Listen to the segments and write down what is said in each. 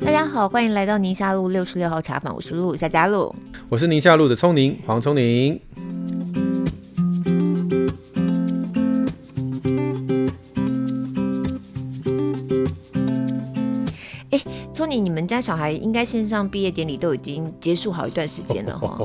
大家好，欢迎来到宁夏路六十六号茶坊，我是陆夏佳路，我是宁夏路的聪宁黄聪宁。家小孩应该线上毕业典礼都已经结束好一段时间了哈，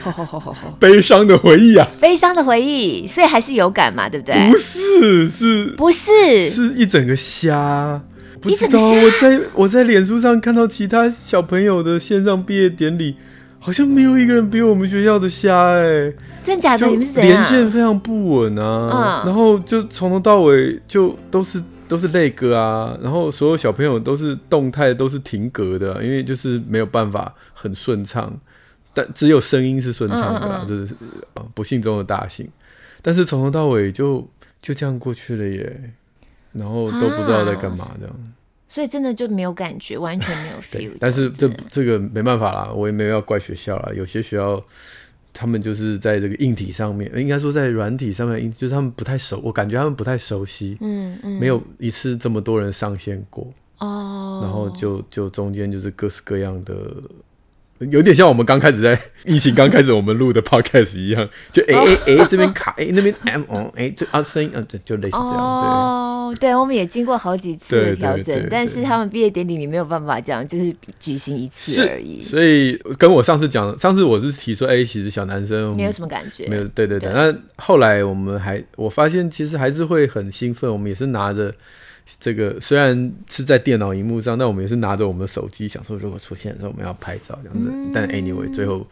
悲伤的回忆啊，悲伤的回忆，所以还是有感嘛，对不对？不是，是不是？是一整个虾，不知道我在我在脸书上看到其他小朋友的线上毕业典礼，好像没有一个人比我们学校的虾哎，真假的？你们是怎样？连线非常不稳啊，嗯然后就从头到尾就都是。都是泪歌啊，然后所有小朋友都是动态，都是停格的，因为就是没有办法很顺畅，但只有声音是顺畅的啦，这是不幸中的大幸。但是从头到尾就就这样过去了耶，然后都不知道在干嘛这样，所以真的就没有感觉，完全没有 feel。但是这这个没办法啦，我也没有要怪学校啦，有些学校。他们就是在这个硬体上面，应该说在软体上面，就是他们不太熟，我感觉他们不太熟悉，嗯嗯，没有一次这么多人上线过，哦，然后就就中间就是各式各样的。有点像我们刚开始在疫情刚开始我们录的 podcast 一样，就哎哎哎这边卡哎那边 M 哦哎这啊声音啊就类似这样哦对，我们也经过好几次的调整，但是他们毕业典礼里没有办法这样，就是举行一次而已。所以跟我上次讲，上次我是提说哎其实小男生没有什么感觉，没有对对。对，那后来我们还我发现其实还是会很兴奋，我们也是拿着。这个虽然是在电脑荧幕上，但我们也是拿着我们的手机，想说如果出现的时候我们要拍照这样子。嗯、但 anyway，最后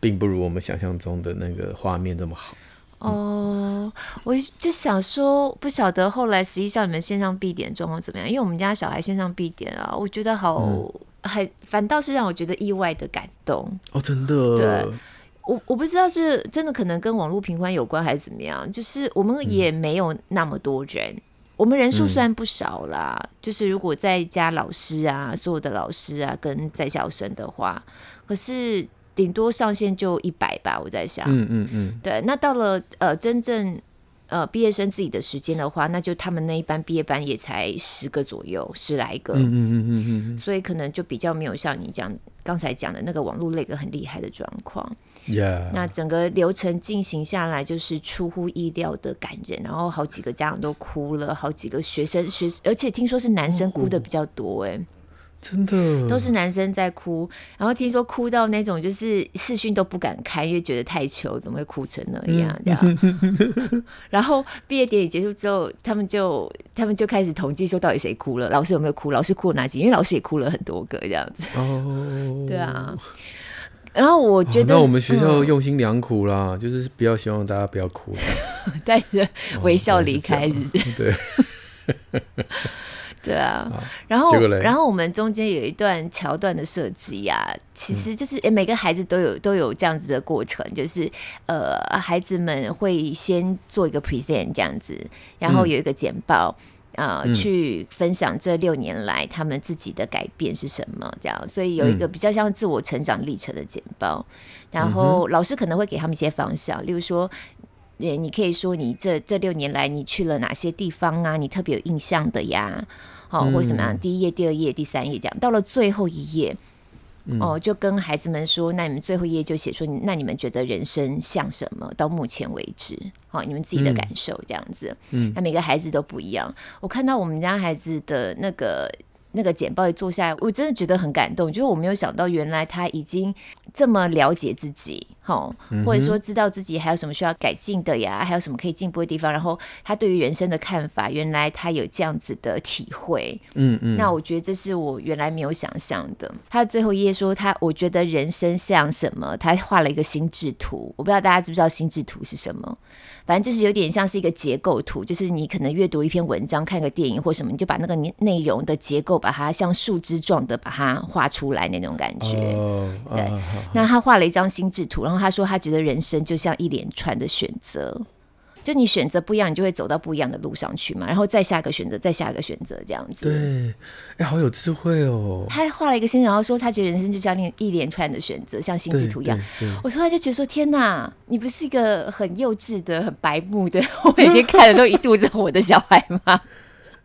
并不如我们想象中的那个画面这么好。哦，我就想说，不晓得后来实际上你们线上必点状况怎么样？因为我们家小孩线上必点啊，我觉得好，还、嗯、反倒是让我觉得意外的感动。哦，真的。对，我我不知道是真的可能跟网络平宽有关还是怎么样，就是我们也没有那么多人。嗯我们人数虽然不少啦，嗯、就是如果再加老师啊，所有的老师啊跟在校生的话，可是顶多上限就一百吧，我在想。嗯嗯嗯。对，那到了呃真正呃毕业生自己的时间的话，那就他们那一班毕业班也才十个左右，十来个。嗯嗯嗯嗯嗯。所以可能就比较没有像你讲刚才讲的那个网络那个很厉害的状况。Yeah. 那整个流程进行下来就是出乎意料的感人，然后好几个家长都哭了，好几个学生学，而且听说是男生哭的比较多，哎、哦，真的都是男生在哭，然后听说哭到那种就是视讯都不敢开，因为觉得太糗，怎么会哭成那样？这样，然后毕业典礼结束之后，他们就他们就开始统计说到底谁哭了，老师有没有哭，老师哭了哪几？因为老师也哭了很多个这样子，哦，对啊。然后我觉得，那我们学校用心良苦啦，嗯、就是比较希望大家不要哭，带着微笑离开，是不是？对，对啊。然后，然后我们中间有一段桥段的设计呀，其实就是每个孩子都有都有这样子的过程，就是呃，孩子们会先做一个 present 这样子，然后有一个简报。嗯呃，去分享这六年来他们自己的改变是什么？这样，所以有一个比较像自我成长历程的简报。然后老师可能会给他们一些方向，例如说，你你可以说你这这六年来你去了哪些地方啊？你特别有印象的呀？好，或什么样？第一页、第二页、第三页这样，到了最后一页。哦，就跟孩子们说，那你们最后一页就写说，那你们觉得人生像什么？到目前为止，好，你们自己的感受这样子。嗯，那每个孩子都不一样。我看到我们家孩子的那个。那个简报一做下来，我真的觉得很感动。就是我没有想到，原来他已经这么了解自己，齁，或者说知道自己还有什么需要改进的呀，还有什么可以进步的地方。然后他对于人生的看法，原来他有这样子的体会。嗯嗯，那我觉得这是我原来没有想象的。他最后一页说他，我觉得人生像什么？他画了一个心智图，我不知道大家知不知道心智图是什么。反正就是有点像是一个结构图，就是你可能阅读一篇文章、看个电影或什么，你就把那个内容的结构把它像树枝状的把它画出来那种感觉。Oh, 对，uh, uh, uh, 那他画了一张心智图，然后他说他觉得人生就像一连串的选择，就你选择不一样，你就会走到不一样的路上去嘛，然后再下一个选择，再下一个选择，这样子。对，哎，好有智慧哦。他画了一个心，然后说他觉得人生就像一连串的选择，像心智图一样。我突然就觉得说，天哪，你不是一个很幼稚的、很白目的，我每天看的都一肚子火的小孩吗？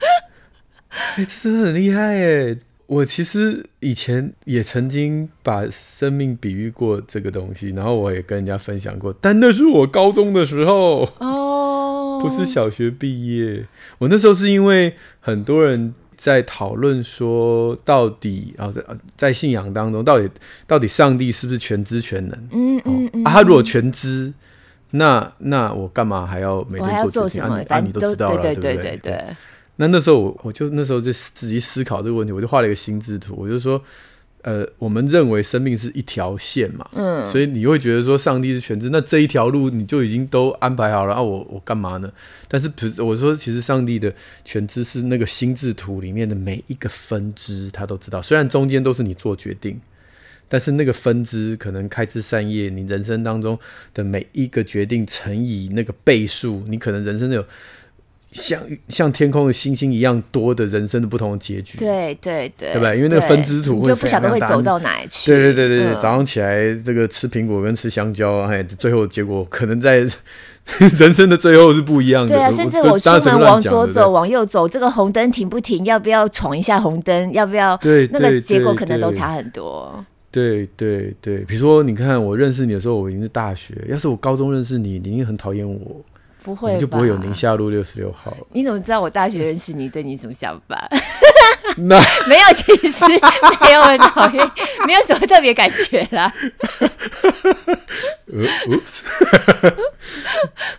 哎，这真的很厉害哎！我其实以前也曾经把生命比喻过这个东西，然后我也跟人家分享过，但那是我高中的时候哦，不是小学毕业。我那时候是因为很多人在讨论说，到底啊，在信仰当中，到底到底上帝是不是全知全能？嗯嗯嗯，啊，他如果全知，那那我干嘛还要每天做什么？啊，你都知道了，对不对？对对对。那那时候我我就那时候就自己思考这个问题，我就画了一个心智图，我就说，呃，我们认为生命是一条线嘛，嗯，所以你会觉得说上帝是全知，那这一条路你就已经都安排好了啊，我我干嘛呢？但是我说其实上帝的全知是那个心智图里面的每一个分支他都知道，虽然中间都是你做决定，但是那个分支可能开枝散叶，你人生当中的每一个决定乘以那个倍数，你可能人生有。像像天空的星星一样多的人生的不同的结局，对对对，对吧？因为那个分支图会就不晓得会走到哪里去。对对对对，嗯、早上起来这个吃苹果跟吃香蕉，哎，最后结果可能在 人生的最后是不一样的。对啊，甚至我出门往左走，往右走，这个红灯停不停？要不要闯一下红灯？要不要？对，那个结果可能都差很多。对对对，比如说，你看我认识你的时候，我已经是大学。要是我高中认识你，你一定很讨厌我。不会，就不会有宁夏路六十六号。你怎么知道我大学认识你，对你什么想法？那 没有，其实没有很讨厌，没有什么特别感觉啦。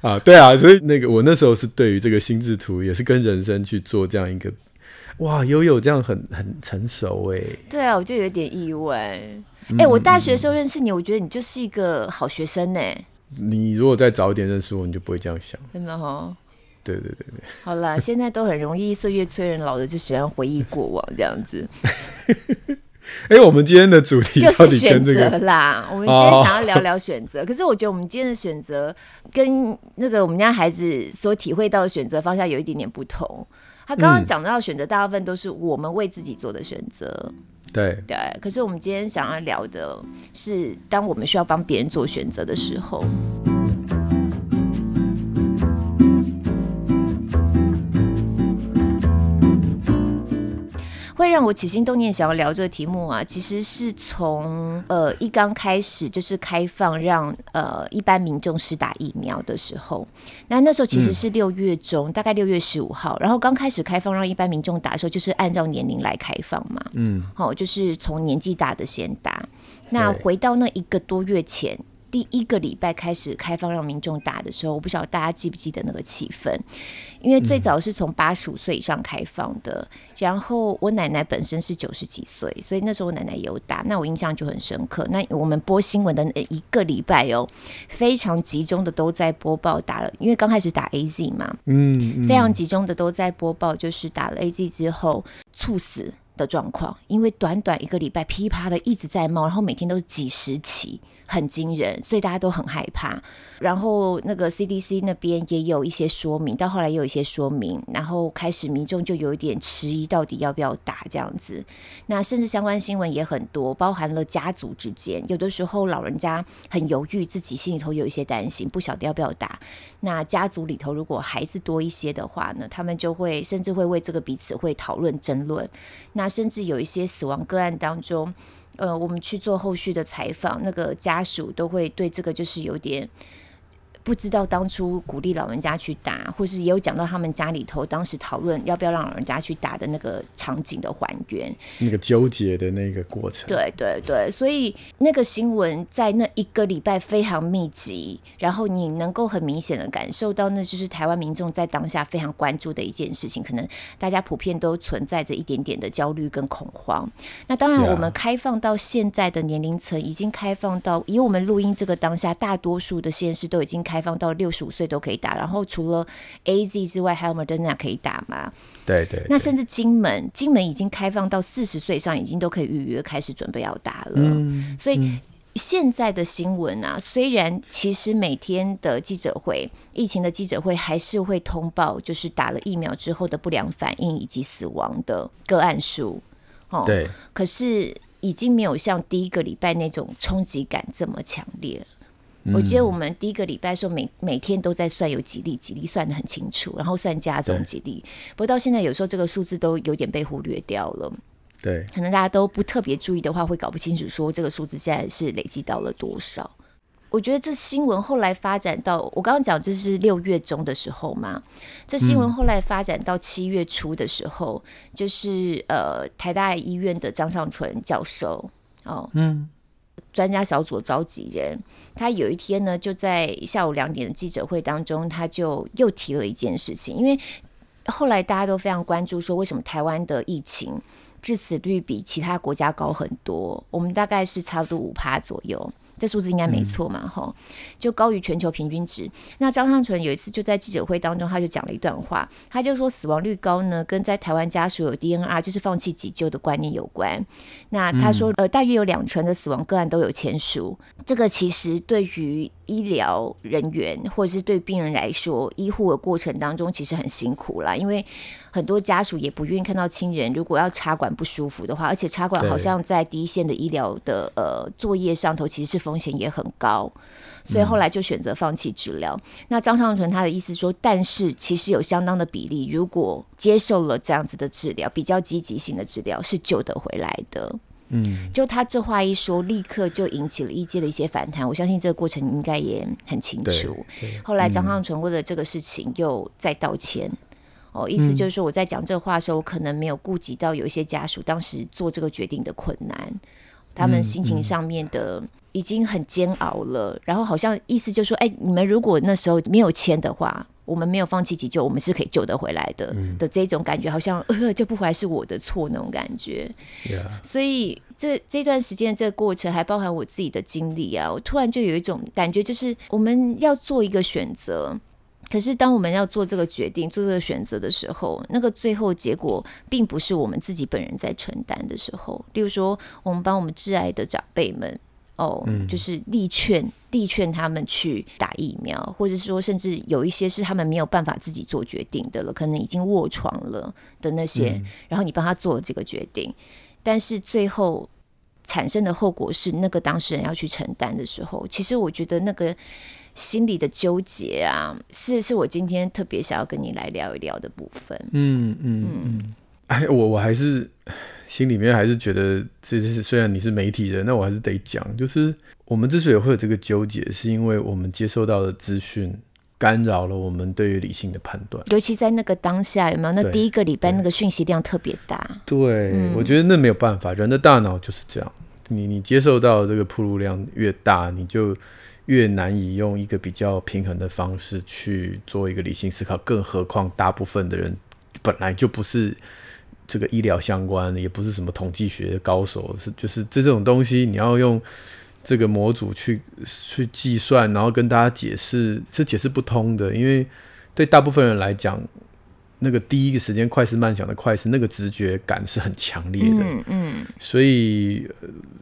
啊，对啊，所以那个我那时候是对于这个心智图，也是跟人生去做这样一个，哇，悠悠这样很很成熟哎。对啊，我就有点意外。哎、我大学的时候认识你，我觉得你就是一个好学生呢。你如果再早一点认识我，你就不会这样想。真的哈、哦？对对对对。好了，现在都很容易岁月催人老的，就喜欢回忆过往这样子。哎、欸，我们今天的主题就是选择啦。我们今天想要聊聊选择，哦、可是我觉得我们今天的选择跟那个我们家孩子所体会到的选择方向有一点点不同。他刚刚讲到选择，大部分都是我们为自己做的选择。对对，可是我们今天想要聊的是，当我们需要帮别人做选择的时候。会让我起心动念想要聊这个题目啊，其实是从呃一刚开始就是开放让呃一般民众施打疫苗的时候，那那时候其实是六月中，嗯、大概六月十五号，然后刚开始开放让一般民众打的时候，就是按照年龄来开放嘛，嗯，好、哦，就是从年纪大的先打。那回到那一个多月前。第一个礼拜开始开放让民众打的时候，我不晓得大家记不记得那个气氛，因为最早是从八十五岁以上开放的，然后我奶奶本身是九十几岁，所以那时候我奶奶也有打，那我印象就很深刻。那我们播新闻的一个礼拜哦，非常集中的都在播报打了，因为刚开始打 AZ 嘛，嗯，嗯，非常集中的都在播报，就是打了 AZ 之后猝死的状况，因为短短一个礼拜噼啪的一直在冒，然后每天都是几十起。很惊人，所以大家都很害怕。然后那个 CDC 那边也有一些说明，到后来也有一些说明，然后开始民众就有一点迟疑，到底要不要打这样子。那甚至相关新闻也很多，包含了家族之间，有的时候老人家很犹豫，自己心里头有一些担心，不晓得要不要打。那家族里头如果孩子多一些的话呢，他们就会甚至会为这个彼此会讨论争论。那甚至有一些死亡个案当中。呃，我们去做后续的采访，那个家属都会对这个就是有点。不知道当初鼓励老人家去打，或是也有讲到他们家里头当时讨论要不要让老人家去打的那个场景的还原，那个纠结的那个过程。对对对，所以那个新闻在那一个礼拜非常密集，然后你能够很明显的感受到，那就是台湾民众在当下非常关注的一件事情，可能大家普遍都存在着一点点的焦虑跟恐慌。那当然，我们开放到现在的年龄层，已经开放到以我们录音这个当下，大多数的县市都已经开。开放到六十五岁都可以打，然后除了 AZ 之外，还有 Moderna 可以打吗？对，对对。那甚至金门，金门已经开放到四十岁以上，已经都可以预约开始准备要打了。嗯、所以现在的新闻啊，虽然其实每天的记者会，疫情的记者会还是会通报，就是打了疫苗之后的不良反应以及死亡的个案数。哦，对。可是已经没有像第一个礼拜那种冲击感这么强烈。嗯。我记得我们第一个礼拜的时候，每每天都在算有几例，几例算的很清楚，然后算加总几例。不过到现在，有时候这个数字都有点被忽略掉了。对，可能大家都不特别注意的话，会搞不清楚说这个数字现在是累积到了多少。我觉得这新闻后来发展到，我刚刚讲这是六月中的时候嘛，这新闻后来发展到七月初的时候，嗯、就是呃台大医院的张尚淳教授哦，嗯，专家小组召集人，他有一天呢就在下午两点的记者会当中，他就又提了一件事情，因为后来大家都非常关注说，为什么台湾的疫情致死率比其他国家高很多，我们大概是差不多五趴左右。这数字应该没错嘛，哈、嗯，就高于全球平均值。那张尚淳有一次就在记者会当中，他就讲了一段话，他就说死亡率高呢，跟在台湾家属有 DNR，就是放弃急救的观念有关。那他说，呃，大约有两成的死亡个案都有签署，这个其实对于。医疗人员或者是对病人来说，医护的过程当中其实很辛苦啦，因为很多家属也不愿意看到亲人如果要插管不舒服的话，而且插管好像在第一线的医疗的呃作业上头其实是风险也很高，所以后来就选择放弃治疗。嗯。那张尚淳他的意思说，但是其实有相当的比例，如果接受了这样子的治疗，比较积极性的治疗是救得回来的。嗯，就他这话一说，立刻就引起了医界的一些反弹。我相信这个过程应该也很清楚。后来张尚淳为了这个事情又再道歉，嗯、哦，意思就是说我在讲这话的时候，我可能没有顾及到有一些家属当时做这个决定的困难，他们心情上面的已经很煎熬了。然后好像意思就是说，哎，你们如果那时候没有签的话。我们没有放弃急救，我们是可以救得回来的、嗯、的这种感觉，好像呃救不回来是我的错那种感觉。Yeah. 所以这这段时间这个过程还包含我自己的经历啊，我突然就有一种感觉，就是我们要做一个选择，可是当我们要做这个决定、做这个选择的时候，那个最后结果并不是我们自己本人在承担的时候。例如说，我们帮我们挚爱的长辈们。哦，就是力劝力劝他们去打疫苗，或者是说，甚至有一些是他们没有办法自己做决定的了，可能已经卧床了的那些，嗯、然后你帮他做了这个决定，但是最后产生的后果是那个当事人要去承担的时候，其实我觉得那个心里的纠结啊，是是我今天特别想要跟你来聊一聊的部分。嗯嗯嗯，哎，我我还是。心里面还是觉得，这是虽然你是媒体人，那我还是得讲，就是我们之所以会有这个纠结，是因为我们接受到的资讯干扰了我们对于理性的判断。尤其在那个当下，有没有？那第一个礼拜那个讯息量特别大。对，我觉得那没有办法，人的大脑就是这样。你你接受到这个铺路量越大，你就越难以用一个比较平衡的方式去做一个理性思考。更何况，大部分的人本来就不是。这个医疗相关的也不是什么统计学的高手，是就是这种东西，你要用这个模组去去计算，然后跟大家解释，是解释不通的。因为对大部分人来讲，那个第一个时间快思慢想的快思，那个直觉感是很强烈的。嗯，嗯，所以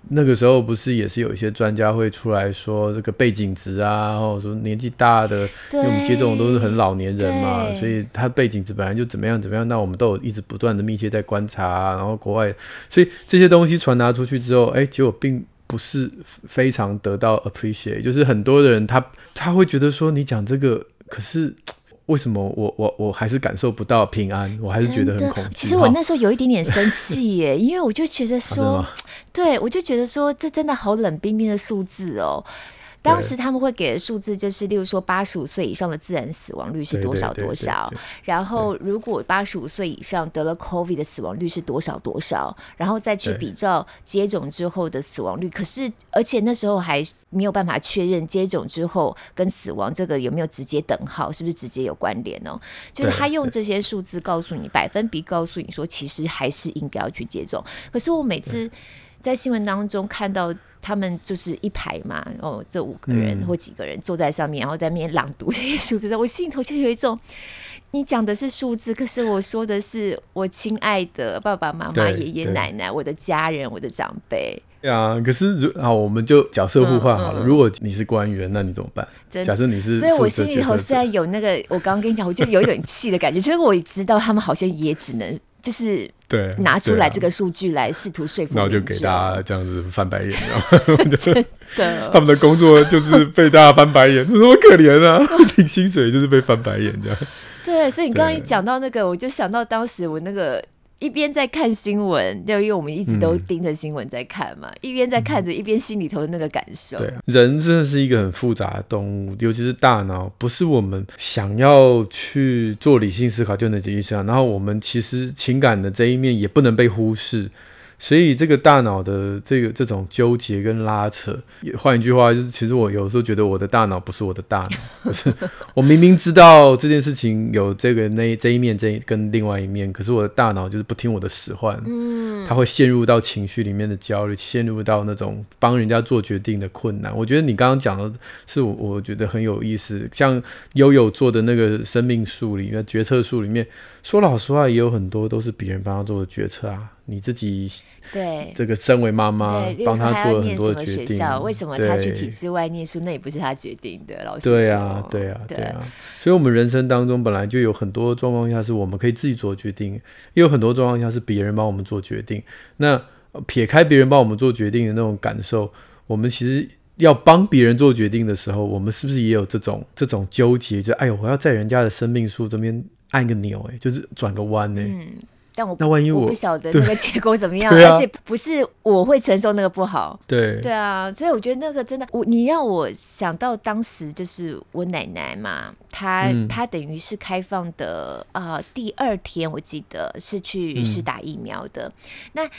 那个时候不是也是有一些专家会出来说这个背景值啊，或者说年纪大的，因为我们接种都是很老年人嘛，所以他背景值本来就怎么样怎么样。那我们都有一直不断的密切在观察啊，然后国外，所以这些东西传达出去之后，哎，结果并不是非常得到 appreciate，就是很多人他他会觉得说你讲这个，可是。为什么我我我还是感受不到平安？我还是觉得很恐惧。其实我那时候有一点点生气耶，因为我就觉得说，啊、对我就觉得说，这真的好冷冰冰的数字哦。当时他们会给的数字就是，例如说八十五岁以上的自然死亡率是多少多少，然后如果八十五岁以上得了 COVID 的死亡率是多少多少，然后再去比较接种之后的死亡率。可是，而且那时候还没有办法确认接种之后跟死亡这个有没有直接等号，是不是直接有关联哦？就是他用这些数字告诉你百分比，告诉你说其实还是应该要去接种。可是我每次在新闻当中看到。他们就是一排嘛，哦，这五个人或几个人坐在上面，嗯、然后在那边朗读这些数字，我心里头就有一种，你讲的是数字，可是我说的是我亲爱的爸爸妈妈、爷爷奶奶、我的家人、我的长辈。对啊，可是如啊，我们就角色互换好了。嗯嗯、如果你是官员，那你怎么办？假设你是，所以我心里头虽然有那个，我刚刚跟你讲，我就有一点气的感觉。其实我也知道，他们好像也只能就是对拿出来这个数据来试图说服，然后就给大家这样子翻白眼，然后真的，他们的工作就是被大家翻白眼，多么可怜啊！领薪水就是被翻白眼这样。对，所以你刚刚一讲到那个，我就想到当时我那个。一边在看新闻，就因为我们一直都盯着新闻在看嘛，嗯、一边在看着，一边心里头的那个感受。对，人真的是一个很复杂的动物，尤其是大脑，不是我们想要去做理性思考就能解决上。然后我们其实情感的这一面也不能被忽视。所以这个大脑的这个这种纠结跟拉扯，换一句话就是，其实我有时候觉得我的大脑不是我的大脑，就是我明明知道这件事情有这个那这一面这一跟另外一面，可是我的大脑就是不听我的使唤，嗯，他会陷入到情绪里面的焦虑，陷入到那种帮人家做决定的困难。我觉得你刚刚讲的是我我觉得很有意思，像悠悠做的那个生命树里面决策树里面。说老实话，也有很多都是别人帮他做的决策啊。你自己对这个身为妈妈，帮他做了很多的决定。为什么他去体制外念书？那也不是他决定的。老师对啊，对啊，对啊。所以，我们人生当中本来就有很多状况下是我们可以自己做决定，也有很多状况下是别人帮我们做决定。那撇开别人帮我们做决定的那种感受，我们其实要帮别人做决定的时候，我们是不是也有这种这种纠结？就哎呦，我要在人家的生命树这边。按个钮，哎，就是转个弯，哎，嗯，但我那万一我，我不晓得那个结果怎么样，啊、而且不是我会承受那个不好，对，对啊，所以我觉得那个真的，我你让我想到当时就是我奶奶嘛，她、嗯、她等于是开放的啊、呃，第二天我记得是去是打疫苗的，嗯、那。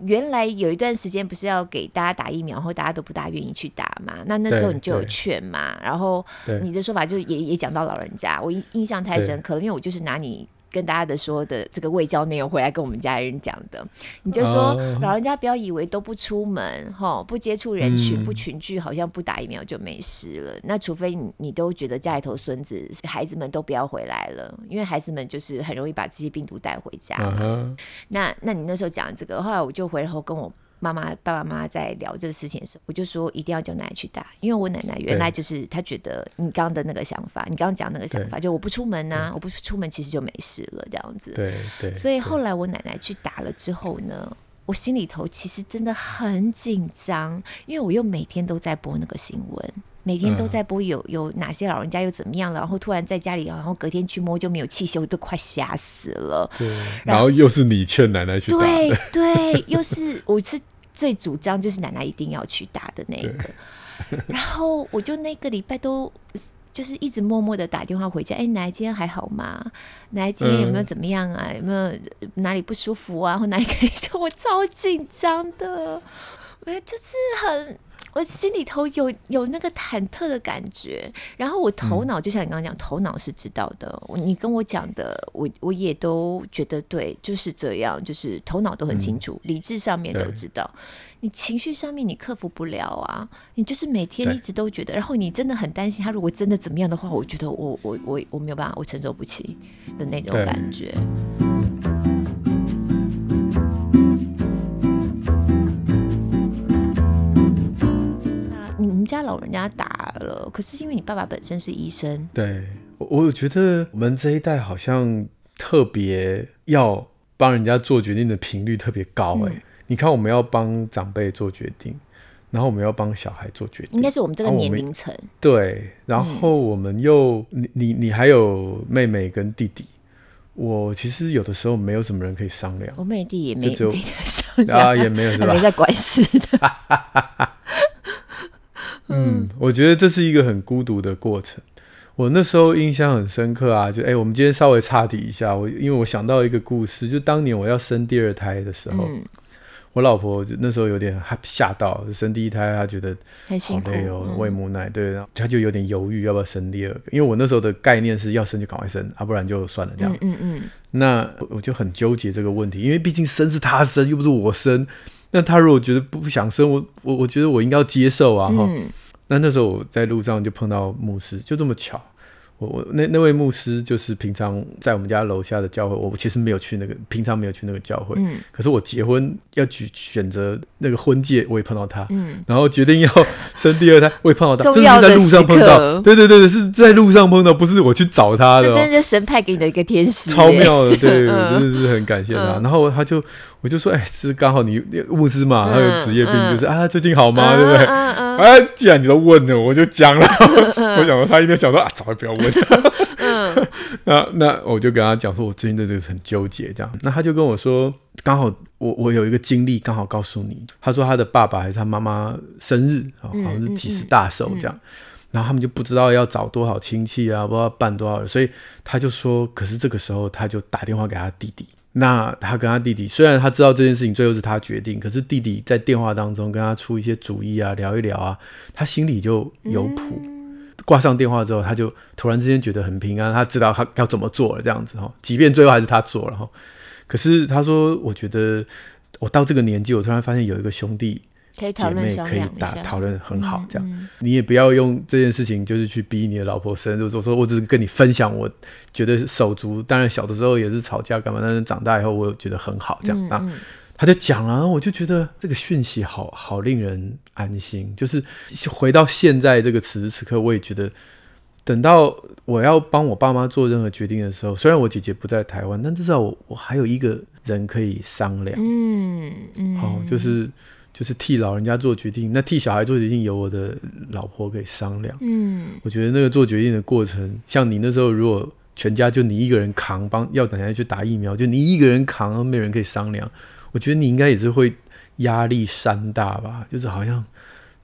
原来有一段时间不是要给大家打疫苗，然后大家都不大愿意去打嘛？那那时候你就有劝嘛，然后你的说法就也也讲到老人家，我印印象太深刻了，因为我就是拿你。跟大家的说的这个未教内容回来跟我们家人讲的，你就说老人家不要以为都不出门哈，不接触人群，不群聚，好像不打疫苗就没事了。那除非你你都觉得家里头孙子孩子们都不要回来了，因为孩子们就是很容易把这些病毒带回家。那那你那时候讲这个，后来我就回头跟我。妈妈、爸爸妈妈在聊这个事情的时候，我就说一定要叫奶奶去打，因为我奶奶原来就是她觉得你刚刚的那个想法，你刚刚讲那个想法，就我不出门呐、啊，我不出门其实就没事了这样子。对对。所以后来我奶奶去打了之后呢，我心里头其实真的很紧张，因为我又每天都在播那个新闻。每天都在播有有哪些老人家又怎么样了，然后突然在家里，然后隔天去摸就没有气息，我都快吓死了。对，然后又是你劝奶奶去打。对对，又是我是最主张就是奶奶一定要去打的那个，然后我就那个礼拜都就是一直默默的打电话回家，哎，奶奶今天还好吗？奶奶今天有没有怎么样啊？有没有哪里不舒服啊？或哪里可以说 我超紧张的，我就是很。我心里头有有那个忐忑的感觉，然后我头脑就像你刚刚讲，头脑是知道的。你跟我讲的，我我也都觉得对，就是这样，就是头脑都很清楚，理智上面都知道。你情绪上面你克服不了啊，你就是每天一直都觉得，然后你真的很担心他，如果真的怎么样的话，我觉得我我我我没有办法，我承受不起的那种感觉。家老人家打了，可是因为你爸爸本身是医生，对，我我觉得我们这一代好像特别要帮人家做决定的频率特别高哎、欸。嗯、你看，我们要帮长辈做决定，然后我们要帮小孩做决定，应该是我们这个年龄层。对，然后我们又、嗯、你你你还有妹妹跟弟弟，我其实有的时候没有什么人可以商量，我妹弟也没有商量啊，也没有是吧？没在管事的。嗯，我觉得这是一个很孤独的过程。我那时候印象很深刻啊，就哎、欸，我们今天稍微岔题一下，我因为我想到一个故事，就当年我要生第二胎的时候，嗯、我老婆就那时候有点吓到，生第一胎她觉得好累哦，喂母奶，对，然后她就有点犹豫要不要生第二个，因为我那时候的概念是要生就赶快生，啊，不然就算了这样。嗯嗯，嗯那我就很纠结这个问题，因为毕竟生是她生，又不是我生。那他如果觉得不想生，我我我觉得我应该要接受啊哈。嗯、那那时候我在路上就碰到牧师，就这么巧，我我那那位牧师就是平常在我们家楼下的教会，我其实没有去那个，平常没有去那个教会。嗯。可是我结婚要去选择那个婚戒，我也碰到他。嗯。然后决定要生第二胎，我也碰到他。真的是在路上碰到。对对对，是在路上碰到，不是我去找他的。真的是神派给你的一个天使。超妙的，对，我真的是很感谢他。然后他就我就说，哎，是刚好你牧师嘛，他有职业病，就是啊，最近好吗？对不对？哎，既然你都问了，我就讲了。我想说，他应该想说啊，早就不要问。嗯，那那我就跟他讲说，我最近对这个很纠结，这样。那他就跟我说，刚好我我有一个经历，刚好告诉你。他说他的爸爸还是他妈妈生日，好像是几十大寿这样。然后他们就不知道要找多少亲戚啊，不知道办多少人，所以他就说，可是这个时候他就打电话给他弟弟。那他跟他弟弟，虽然他知道这件事情最后是他决定，可是弟弟在电话当中跟他出一些主意啊，聊一聊啊，他心里就有谱。挂上电话之后，他就突然之间觉得很平安，他知道他要怎么做了，这样子哈。即便最后还是他做了哈，可是他说：“我觉得我到这个年纪，我突然发现有一个兄弟姐妹可以打讨论很好，这样你也不要用这件事情就是去逼你的老婆生。就是说我只是跟你分享，我觉得手足，当然小的时候也是吵架干嘛，但是长大以后我觉得很好，这样啊。”他就讲了，我就觉得这个讯息好好令人安心。就是回到现在这个此时此刻，我也觉得，等到我要帮我爸妈做任何决定的时候，虽然我姐姐不在台湾，但至少我我还有一个人可以商量。嗯嗯，好、哦，就是就是替老人家做决定，那替小孩做决定有我的老婆可以商量。嗯，我觉得那个做决定的过程，像你那时候如果全家就你一个人扛，帮要等下去打疫苗，就你一个人扛，没人可以商量。我觉得你应该也是会压力山大吧，就是好像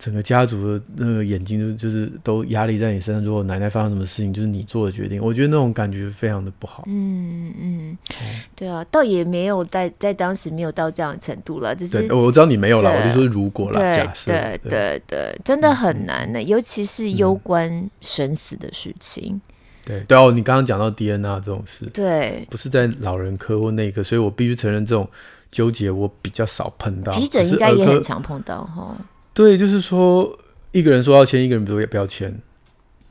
整个家族的那个眼睛就就是都压力在你身上。如果奶奶发生什么事情，就是你做的决定，我觉得那种感觉非常的不好。嗯嗯，对啊，倒也没有在在当时没有到这样的程度了，就是我知道你没有了，我就说如果了，假设，对对对，真的很难的，尤其是攸关生死的事情。对对哦，你刚刚讲到 DNA 这种事，对，不是在老人科或内科，所以我必须承认这种。纠结我比较少碰到，急诊应该也很常碰到哈。对，就是说一个人说要签，一个人不不要签，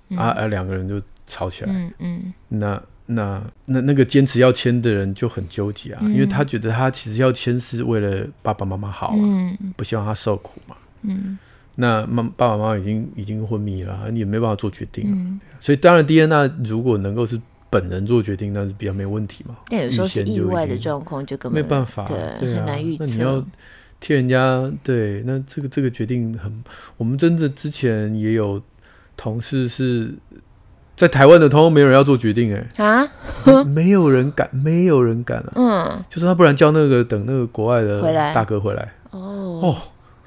嗯、啊啊，两个人就吵起来。嗯嗯，那那那那个坚持要签的人就很纠结啊，嗯、因为他觉得他其实要签是为了爸爸妈妈好啊，嗯、不希望他受苦嘛。嗯，那妈爸爸妈妈已经已经昏迷了，你也没办法做决定啊。嗯、所以当然，DNA 如果能够是。本人做决定那是比较没问题嘛？但有时候是意外的状况，就根本没办法，对，对啊、很难预测。那你要替人家对，那这个这个决定很，我们真的之前也有同事是在台湾的，通通没有人要做决定、欸，哎啊，没有人敢，没有人敢啊，嗯，就是他不然叫那个等那个国外的大哥回来，回来哦哦。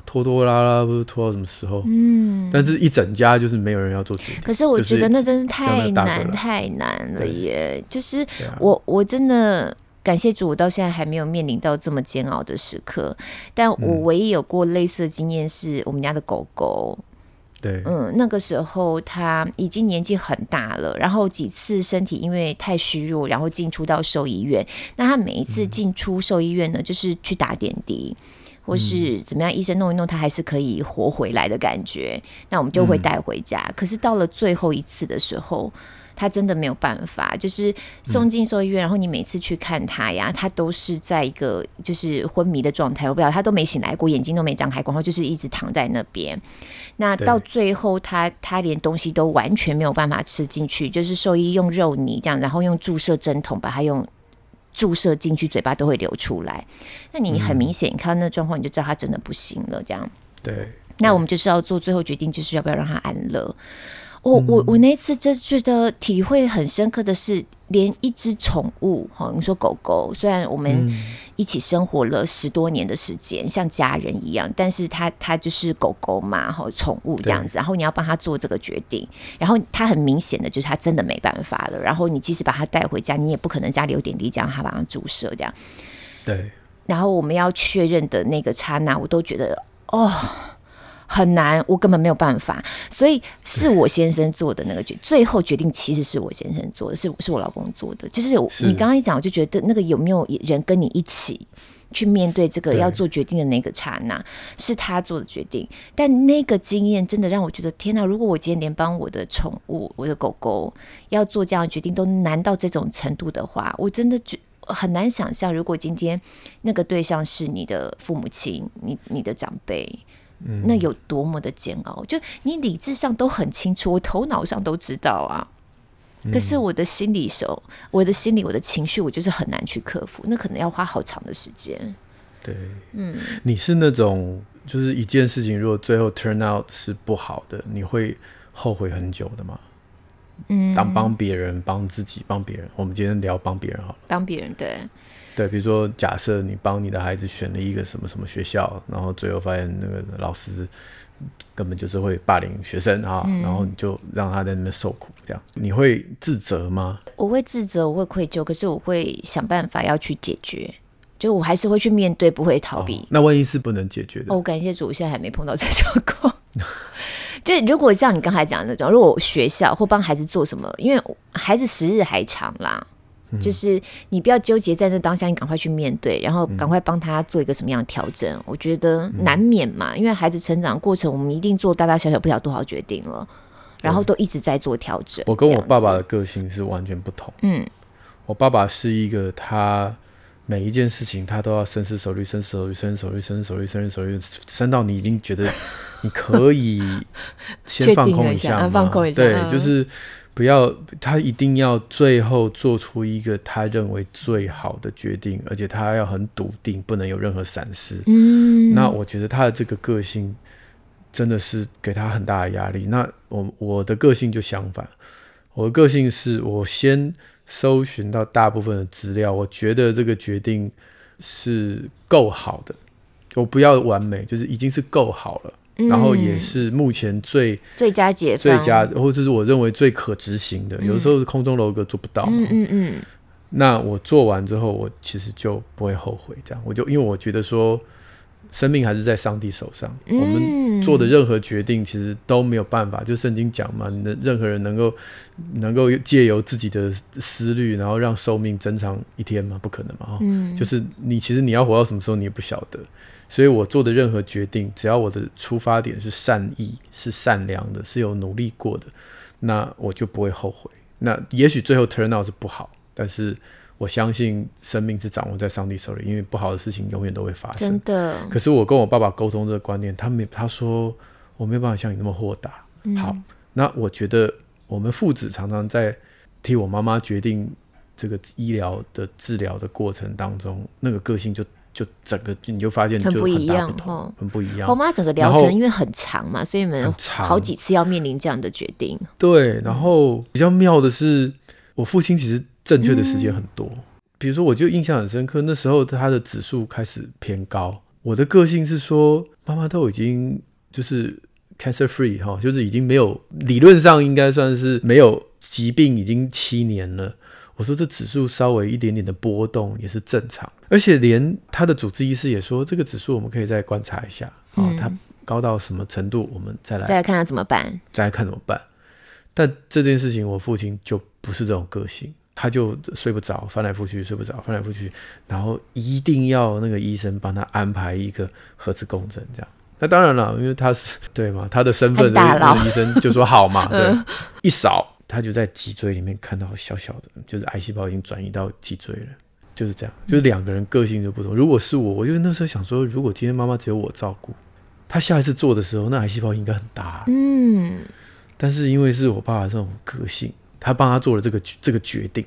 拖拖拉拉，不知拖到什么时候？嗯，但是一整家就是没有人要做决定。可是我觉得那真是太难太难了耶！就是我我真的感谢主，我到现在还没有面临到这么煎熬的时刻。但我唯一有过类似的经验是我们家的狗狗。对，嗯，那个时候它已经年纪很大了，然后几次身体因为太虚弱，然后进出到兽医院。那它每一次进出兽医院呢，就是去打点滴。或是怎么样，医生弄一弄，他还是可以活回来的感觉。那我们就会带回家。嗯、可是到了最后一次的时候，他真的没有办法，就是送进兽医院。嗯、然后你每次去看他呀，他都是在一个就是昏迷的状态，我不知道他都没醒来过，眼睛都没张开过，然后就是一直躺在那边。那到最后他，他他连东西都完全没有办法吃进去，就是兽医用肉泥这样，然后用注射针筒把它用。注射进去，嘴巴都会流出来。那你很明显，你看到那状况，你就知道他真的不行了。这样，对。那我们就是要做最后决定，就是要不要让他安乐。我我我那次就觉得体会很深刻的是，连一只宠物，哈，你说狗狗，虽然我们一起生活了十多年的时间，嗯、像家人一样，但是它它就是狗狗嘛，哈，宠物这样子。然后你要帮它做这个决定，然后它很明显的就是它真的没办法了。然后你即使把它带回家，你也不可能家里有点滴这样，它把它注射这样。对。然后我们要确认的那个刹那，我都觉得哦。很难，我根本没有办法。所以是我先生做的那个决，最后决定其实是我先生做的，是是我老公做的。就是你刚刚一讲，我就觉得那个有没有人跟你一起去面对这个要做决定的那个刹那，是他做的决定。但那个经验真的让我觉得，天哪！如果我今天连帮我的宠物、我的狗狗要做这样的决定都难到这种程度的话，我真的觉很难想象，如果今天那个对象是你的父母亲、你你的长辈，嗯，那有多么的煎熬。就你理智上都很清楚，我头脑上都知道啊。可是我的心里手，我的心理，我的情绪，我就是很难去克服，那可能要花好长的时间。对，嗯，你是那种就是一件事情，如果最后 turn out 是不好的，你会后悔很久的吗？嗯，当帮别人、帮自己、帮别人，我们今天聊帮别人好了。帮别人，对，对，比如说假设你帮你的孩子选了一个什么什么学校，然后最后发现那个老师。根本就是会霸凌学生啊，嗯，然后你就让他在那边受苦，这样你会自责吗？我会自责，我会愧疚，可是我会想办法要去解决，就我还是会去面对，不会逃避。哦，那万一是不能解决的？哦，我感谢主，我现在还没碰到这种状况。就如果像你刚才讲的那种，如果学校或帮孩子做什么，因为孩子时日还长啦。就是你不要纠结在那当下，你赶快去面对，然后赶快帮他做一个什么样的调整。嗯。我觉得难免嘛，因为孩子成长过程，我们一定做大大小小不晓多少决定了，然后都一直在做调整。我跟我爸爸的个性是完全不同。嗯，我爸爸是一个他每一件事情他都要深思熟虑、深思熟虑、深思熟虑、深思熟虑、深思熟虑，深到你已经觉得你可以先放空一下，放空一下，对，就是。不要，他一定要最后做出一个他认为最好的决定，而且他要很笃定，不能有任何闪失。嗯，那我觉得他的这个个性真的是给他很大的压力。那我我的个性就相反，我的个性是我先搜寻到大部分的资料，我觉得这个决定是够好的，我不要完美，就是已经是够好了。然后也是目前最最佳解最佳，或者是我认为最可执行的。嗯、有的时候空中楼阁做不到嘛，嗯嗯嗯。那我做完之后，我其实就不会后悔。这样，我就因为我觉得说，生命还是在上帝手上，嗯、我们做的任何决定其实都没有办法。就圣经讲嘛，你的任何人能够能够借由自己的思虑，然后让寿命增长一天吗？不可能嘛。嗯，就是你其实你要活到什么时候，你也不晓得。所以我做的任何决定，只要我的出发点是善意、是善良的、是有努力过的，那我就不会后悔。那也许最后 turn out 是不好，但是我相信生命是掌握在上帝手里，因为不好的事情永远都会发生。真的。可是我跟我爸爸沟通这个观念，他没他说我没有办法像你那么豁达。嗯。好，那我觉得我们父子常常在替我妈妈决定这个医疗的治疗的过程当中，那个个性就。就整个你就发现就很不一样哦，很不一样。我妈整个疗程因为很长嘛，所以你们好几次要面临这样的决定。对，然后比较妙的是，我父亲其实正确的时间很多。嗯。比如说，我就印象很深刻，那时候他的指数开始偏高。我的个性是说，妈妈都已经就是 cancer free 哈，就是已经没有，理论上应该算是没有疾病，已经七年了。我说这指数稍微一点点的波动也是正常，而且连他的主治医师也说，这个指数我们可以再观察一下啊，它、嗯哦、高到什么程度，我们再来再来看他怎么办，再来看怎么办。但这件事情，我父亲就不是这种个性，他就睡不着，翻来覆去睡不着，翻来覆去，然后一定要那个医生帮他安排一个核磁共振，这样。那当然了，因为他是对嘛，他的身份，那个医生就说好嘛，对，嗯、一扫。他就在脊椎里面看到小小的，就是癌细胞已经转移到脊椎了，就是这样，就是两个人个性就不同。如果是我，我就那时候想说，如果今天妈妈只有我照顾，他下一次做的时候，那癌细胞应该很大。嗯，但是因为是我爸爸这种个性，他帮他做了这个这个决定，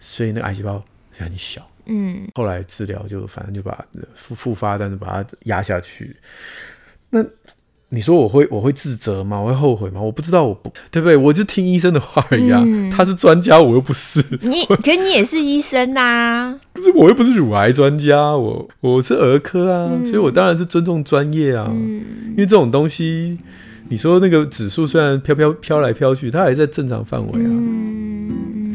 所以那个癌细胞很小。嗯，后来治疗就反正就把复复发，但是把它压下去。那。你说我会我会自责吗？我会后悔吗？我不知道，我不对不对？我就听医生的话而已啊。嗯、他是专家，我又不是。你可你也是医生呐、啊？可是我又不是乳癌专家，我我是儿科啊、嗯，所以我当然是尊重专业啊、嗯。因为这种东西，你说那个指数虽然飘飘飘来飘去，它还在正常范围啊。嗯、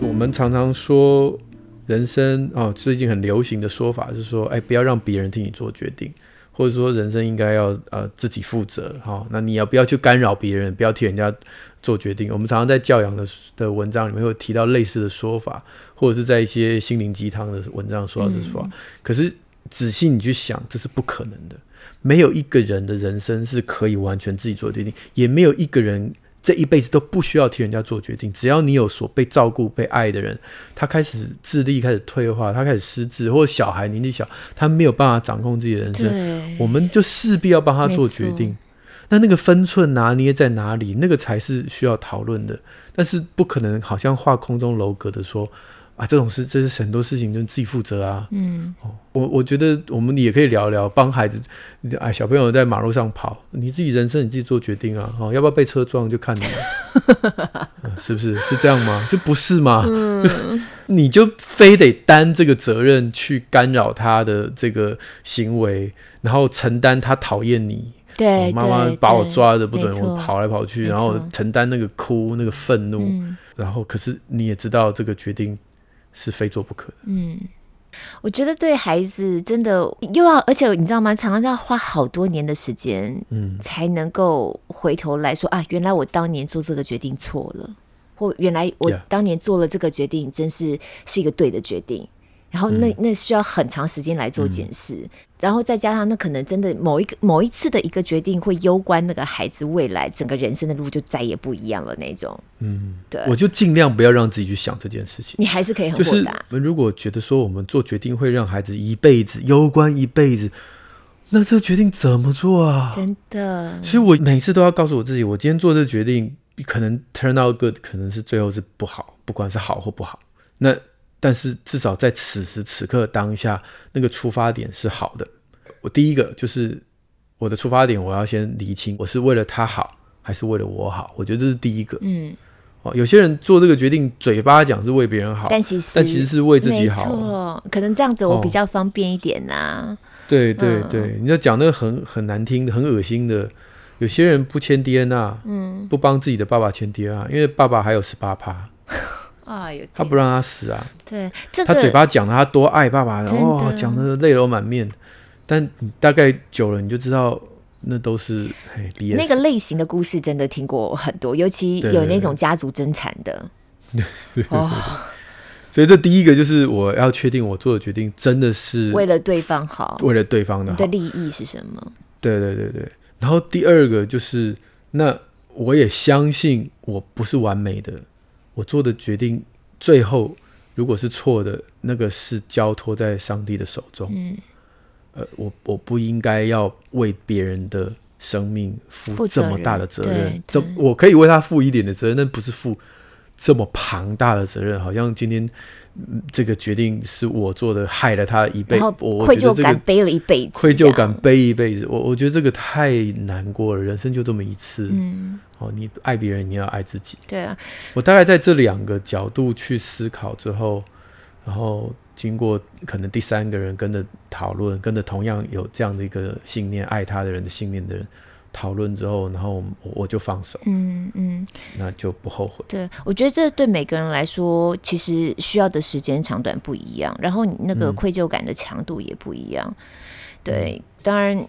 我们常常说。人生哦，最近很流行的说法是说，哎，不要让别人替你做决定，或者说人生应该要呃自己负责哈、哦。那你要不要去干扰别人，不要替人家做决定？我们常常在教养的的文章里面会提到类似的说法，或者是在一些心灵鸡汤的文章说到这说法。嗯、可是仔细你去想，这是不可能的。没有一个人的人生是可以完全自己做决定，也没有一个人。这一辈子都不需要替人家做决定，只要你有所被照顾、被爱的人，他开始智力开始退化，他开始失智，或者小孩年纪小，他没有办法掌控自己的人生，我们就势必要帮他做决定。那那个分寸拿捏在哪里？那个才是需要讨论的。但是不可能好像画空中楼阁的说。啊，这种事，这是很多事情就自己负责啊。嗯，哦，我我觉得我们也可以聊聊，帮孩子，哎，小朋友在马路上跑，你自己人生你自己做决定啊。哦，要不要被车撞就看你了，嗯，是不是？是这样吗？就不是吗？嗯，你就非得担这个责任去干扰他的这个行为，然后承担他讨厌你。对，妈妈把我抓着不准我跑来跑去，然后承担那个哭那个愤怒，嗯，然后可是你也知道这个决定。是非做不可的。嗯，我觉得对孩子真的又要，而且你知道吗？常常要花好多年的时间，嗯，才能够回头来说啊，原来我当年做这个决定错了，或原来我当年做了这个决定，真是是一个对的决定。然后那那需要很长时间来做检视，嗯，然后再加上那可能真的某一个某一次的一个决定会攸关那个孩子未来整个人生的路就再也不一样了那种。嗯，对，我就尽量不要让自己去想这件事情。你还是可以很豁达。就是我们如果觉得说我们做决定会让孩子一辈子攸关一辈子，那这个决定怎么做啊？真的。所以我每次都要告诉我自己，我今天做这个决定可能 turn out good，可能是最后是不好，不管是好或不好，那。但是至少在此时此刻当下，那个出发点是好的。我第一个就是我的出发点，我要先理清，我是为了他好，还是为了我好？我觉得这是第一个。嗯，哦，有些人做这个决定，嘴巴讲是为别人好，但其实但其实是为自己好。可能这样子我比较方便一点呐、啊哦。对对对，嗯、你要讲那个很很难听的、很恶心的，有些人不签 DNA，嗯，不帮自己的爸爸签 DNA，因为爸爸还有十八趴。啊，他不让他死啊！对，这个、他嘴巴讲的他多爱爸爸，然后讲的泪流满面。但大概久了，你就知道那都是那个类型的故事，真的听过很多，尤其有那种家族争产的。所以这第一个就是我要确定我做的决定真的是为了对方好，为了对方的好。你的利益是什么？对对对对。然后第二个就是，那我也相信我不是完美的。我做的决定，最后如果是错的，那个是交托在上帝的手中。嗯，呃，我我不应该要为别人的生命负这么大的责任。这我可以为他负一点的责任，但不是负这么庞大的责任。好像今天。这个决定是我做的，害了他一辈子，我愧疚感背了一辈子，愧疚感背一辈子。我我觉得这个太难过了，人生就这么一次。嗯，哦，你爱别人，你要爱自己。对啊，我大概在这两个角度去思考之后，然后经过可能第三个人跟着讨论，跟着同样有这样的一个信念、爱他的人的信念的人。讨论之后，然后我就放手，嗯嗯，那就不后悔。对，我觉得这对每个人来说，其实需要的时间长短不一样，然后你那个愧疚感的强度也不一样。嗯、对，当然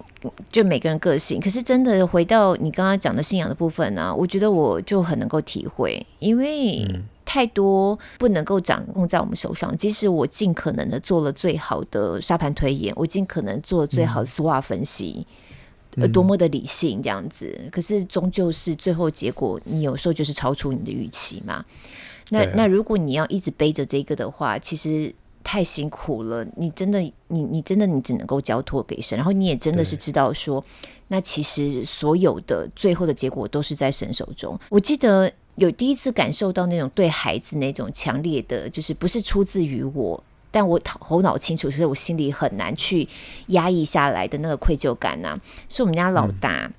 就每个人个性。可是真的回到你刚刚讲的信仰的部分呢、啊，我觉得我就很能够体会，因为太多不能够掌控在我们手上。即使我尽可能的做了最好的沙盘推演，我尽可能做最好的 SWOT 分析。嗯呃，多么的理性这样子，嗯、可是终究是最后结果，你有时候就是超出你的预期嘛。那、啊、那如果你要一直背着这个的话，其实太辛苦了。你真的，你你真的，你只能够交托给神，然后你也真的是知道说，那其实所有的最后的结果都是在神手中。我记得有第一次感受到那种对孩子那种强烈的，就是不是出自于我。但我头脑清楚，所以我心里很难去压抑下来的那个愧疚感呢、啊。是我们家老大，嗯、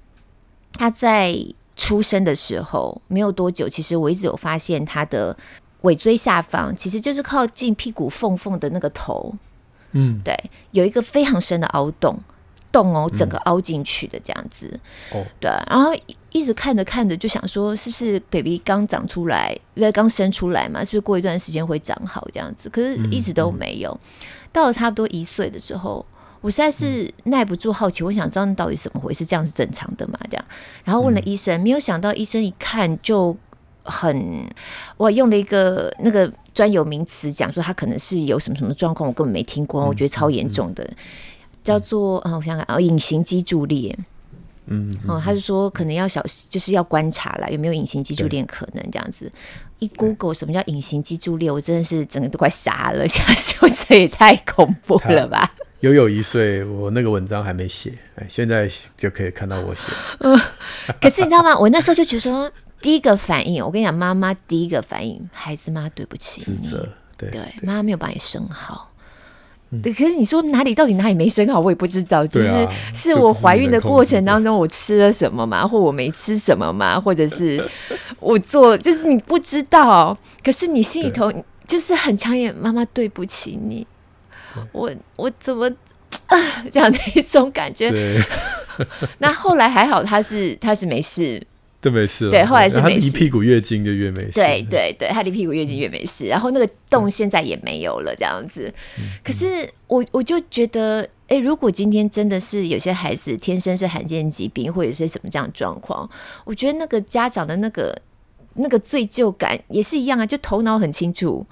他在出生的时候没有多久，其实我一直有发现他的尾椎下方，其实就是靠近屁股缝缝的那个头，嗯，对，有一个非常深的凹洞。洞哦，整个凹进去的这样子。哦、嗯，对，然后一直看着看着就想说，是不是 baby 刚长出来，因为刚生出来嘛，是不是过一段时间会长好这样子？可是一直都没有。嗯嗯、到了差不多一岁的时候，我实在是耐不住好奇，我想知道到底怎么回事，这样是正常的嘛？这样，然后问了医生，没有想到医生一看就。很，我用了一个那个专有名词讲说他可能是有什么什么状况，我根本没听过，我觉得超严重的，嗯、叫做啊，我想想啊，隐形肌柱裂，嗯，嗯，哦，他就说可能要小心，就是要观察了，有没有隐形脊柱裂可能这样子。一 Google 什么叫隐形脊柱裂，我真的是整个都快傻了，想说这也太恐怖了吧？有有一岁，我那个文章还没写，哎，现在就可以看到我写。嗯，可是你知道吗？我那时候就觉得说。第一个反应，我跟你讲，妈妈第一个反应，孩子妈对不起你，对，对，妈妈没有把你生好，嗯、对。可是你说哪里到底哪里没生好，我也不知道。就是、啊、是我怀孕的过程当中，我吃了什么嘛？或我没吃什么嘛？或者是 我做，就是你不知道。可是你心里头就是很强烈，妈妈对不起你，我我怎么啊这样的一种感觉？那后来还好，他是他是没事。就没事了。对，后来是没事。他离屁股越近就越没事。对对对，他离屁股越近越没事。然后那个洞现在也没有了，这样子。嗯、可是我我就觉得，哎、欸，如果今天真的是有些孩子天生是罕见疾病，或者是什么这样状况，我觉得那个家长的那个那个罪疚感也是一样啊，就头脑很清楚，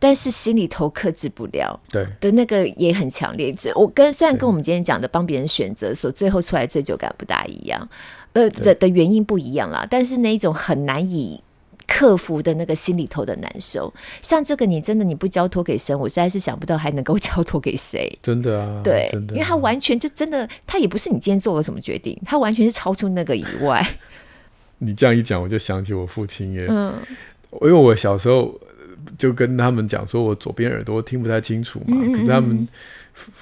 但是心里头克制不了，对的那个也很强烈。我跟虽然跟我们今天讲的帮别人选择所最后出来罪疚感不大一样。呃的的原因不一样啦，但是那一种很难以克服的那个心里头的难受，像这个你真的你不交托给神，我实在是想不到还能够交托给谁。真的啊，对，真的啊，因为他完全就真的，他也不是你今天做了什么决定，他完全是超出那个以外。你这样一讲，我就想起我父亲耶，嗯，因为我小时候就跟他们讲说，我左边耳朵听不太清楚嘛，嗯嗯嗯，可是他们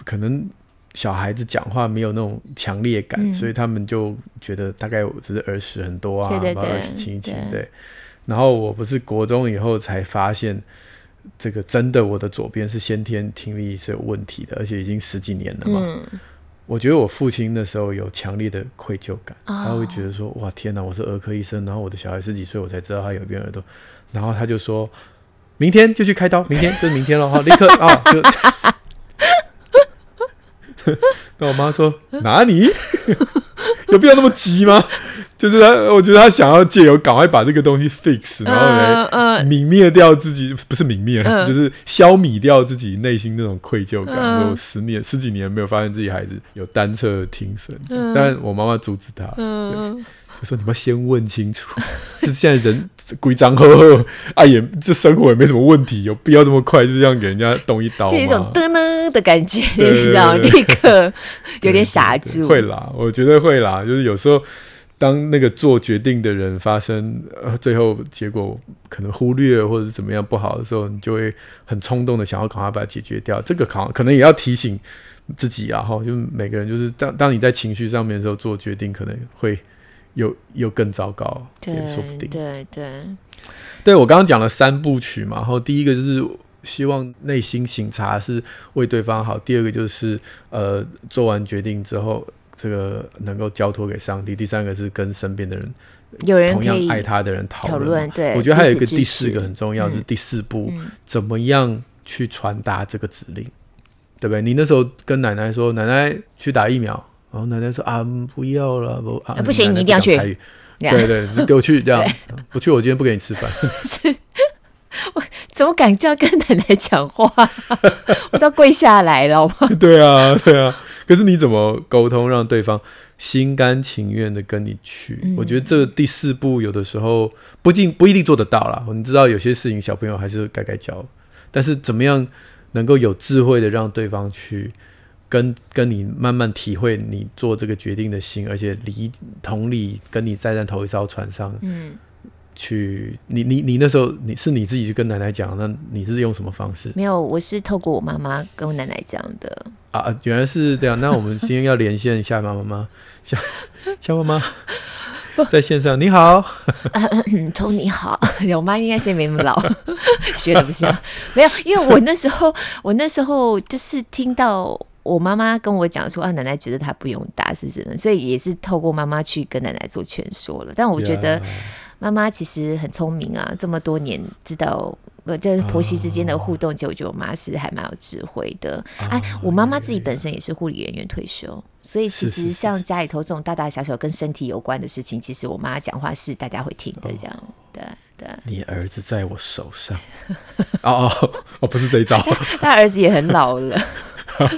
可能。小孩子讲话没有那种强烈感，嗯、所以他们就觉得大概我只是耳屎很多啊，对对对，耳屎清一清。对，然后我不是国中以后才发现，这个真的我的左边是先天听力是有问题的，而且已经十几年了嘛。嗯、我觉得我父亲那时候有强烈的愧疚感，哦、他会觉得说：“哇，天哪，我是儿科医生，然后我的小孩十几岁，我才知道他有一边耳朵。”然后他就说：“明天就去开刀，明天就是明天了哈，立刻啊！”就 那我妈说：“哪里 有必要那么急吗？就是他，我觉得他想要借由赶快把这个东西 fix，然后来泯灭掉自己，不是泯灭，呃、就是消弭掉自己内心那种愧疚感。呃、说我十年十几年没有发现自己孩子有单侧听损，呃、但我妈妈阻止他。呃”对就说你们先问清楚，就是现在人规章呵呵，啊也这生活也没什么问题，有必要这么快就这样给人家动一刀吗？就一种噔噔的感觉，你知道，立刻 有点傻住。会啦，我觉得会啦，就是有时候当那个做决定的人发生，呃，最后结果可能忽略或者怎么样不好的时候，你就会很冲动的想要赶快把它解决掉。这个可可能也要提醒自己啊，哈，就每个人就是当当你在情绪上面的时候做决定，可能会。又又更糟糕，也说不定。对对对，我刚刚讲了三部曲嘛，然后第一个就是希望内心省察是为对方好，第二个就是呃做完决定之后，这个能够交托给上帝，第三个是跟身边的人有人同样爱他的人讨论。对，我觉得还有一个第四个很重要，是第四步，嗯、怎么样去传达这个指令，嗯、对不对？你那时候跟奶奶说，奶奶去打疫苗。然后奶奶说啊，不要了，不啊，不行，你一定要去。对对，你给我去这样，不去我今天不给你吃饭。我怎么敢这样跟奶奶讲话？我都跪下来了，好吗？对啊，对啊。可是你怎么沟通，让对方心甘情愿的跟你去？我觉得这第四步有的时候不尽不一定做得到啦。你知道有些事情小朋友还是该该教，但是怎么样能够有智慧的让对方去？跟跟你慢慢体会你做这个决定的心，而且理同理跟你站在同一艘船上，嗯，去你你你那时候你是你自己去跟奶奶讲，那你是用什么方式？没有，我是透过我妈妈跟我奶奶讲的啊，原来是这样。那我们今天要连线夏妈妈，夏夏妈妈。在线上，你好，从你好，我妈应该是没那么老，学的不像，没有，因为我那时候，我那时候就是听到我妈妈跟我讲说啊，奶奶觉得她不用打是什么，所以也是透过妈妈去跟奶奶做劝说了。但我觉得妈妈其实很聪明啊，这么多年知道呃，就是婆媳之间的互动，其实我觉得我妈是还蛮有智慧的。哎，我妈妈自己本身也是护理人员退休，所以其实像家里头这种大大小小跟身体有关的事情，其实我妈讲话是大家会听的，这样对。对，你儿子在我手上，哦哦哦，不是这一招，他儿子也很老了。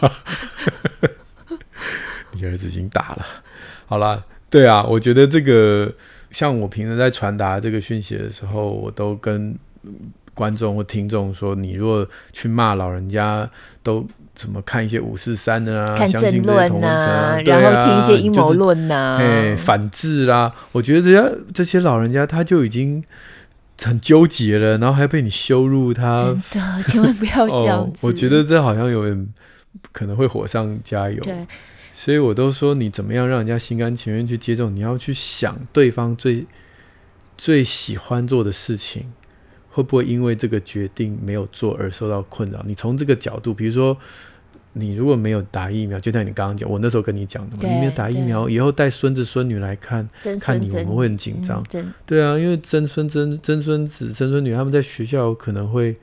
你儿子已经大了，好了，对啊，我觉得这个像我平时在传达这个讯息的时候，我都跟观众或听众说，你如果去骂老人家，都怎么看一些五四三的啊，看政论啊，啊然后听一些阴谋论呐，哎、就是，反制啦，我觉得这些这些老人家他就已经。很纠结了，然后还被你羞辱他，真的，千万不要这样子。哦，我觉得这好像有点可能会火上加油。对，所以我都说你怎么样让人家心甘情愿去接受，你要去想对方最最喜欢做的事情，会不会因为这个决定没有做而受到困扰？你从这个角度，比如说。你如果没有打疫苗，就像你刚刚讲，我那时候跟你讲的嘛，你没有打疫苗，以后带孙子孙女来看看你，我们会很紧张。嗯、对啊，因为曾孙曾曾孙子曾孙女他们在学校可能会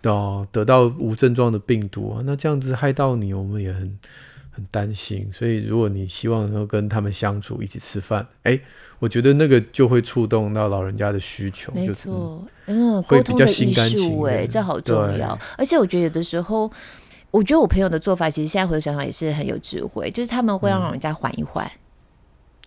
到得到无症状的病毒啊，那这样子害到你，我们也很很担心。所以如果你希望能够跟他们相处，一起吃饭，哎，我觉得那个就会触动到老人家的需求。没错，嗯，会比较心甘情愿，哎，这好重要。而且我觉得有的时候。我觉得我朋友的做法，其实现在回头想想也是很有智慧，就是他们会让老人家缓一缓。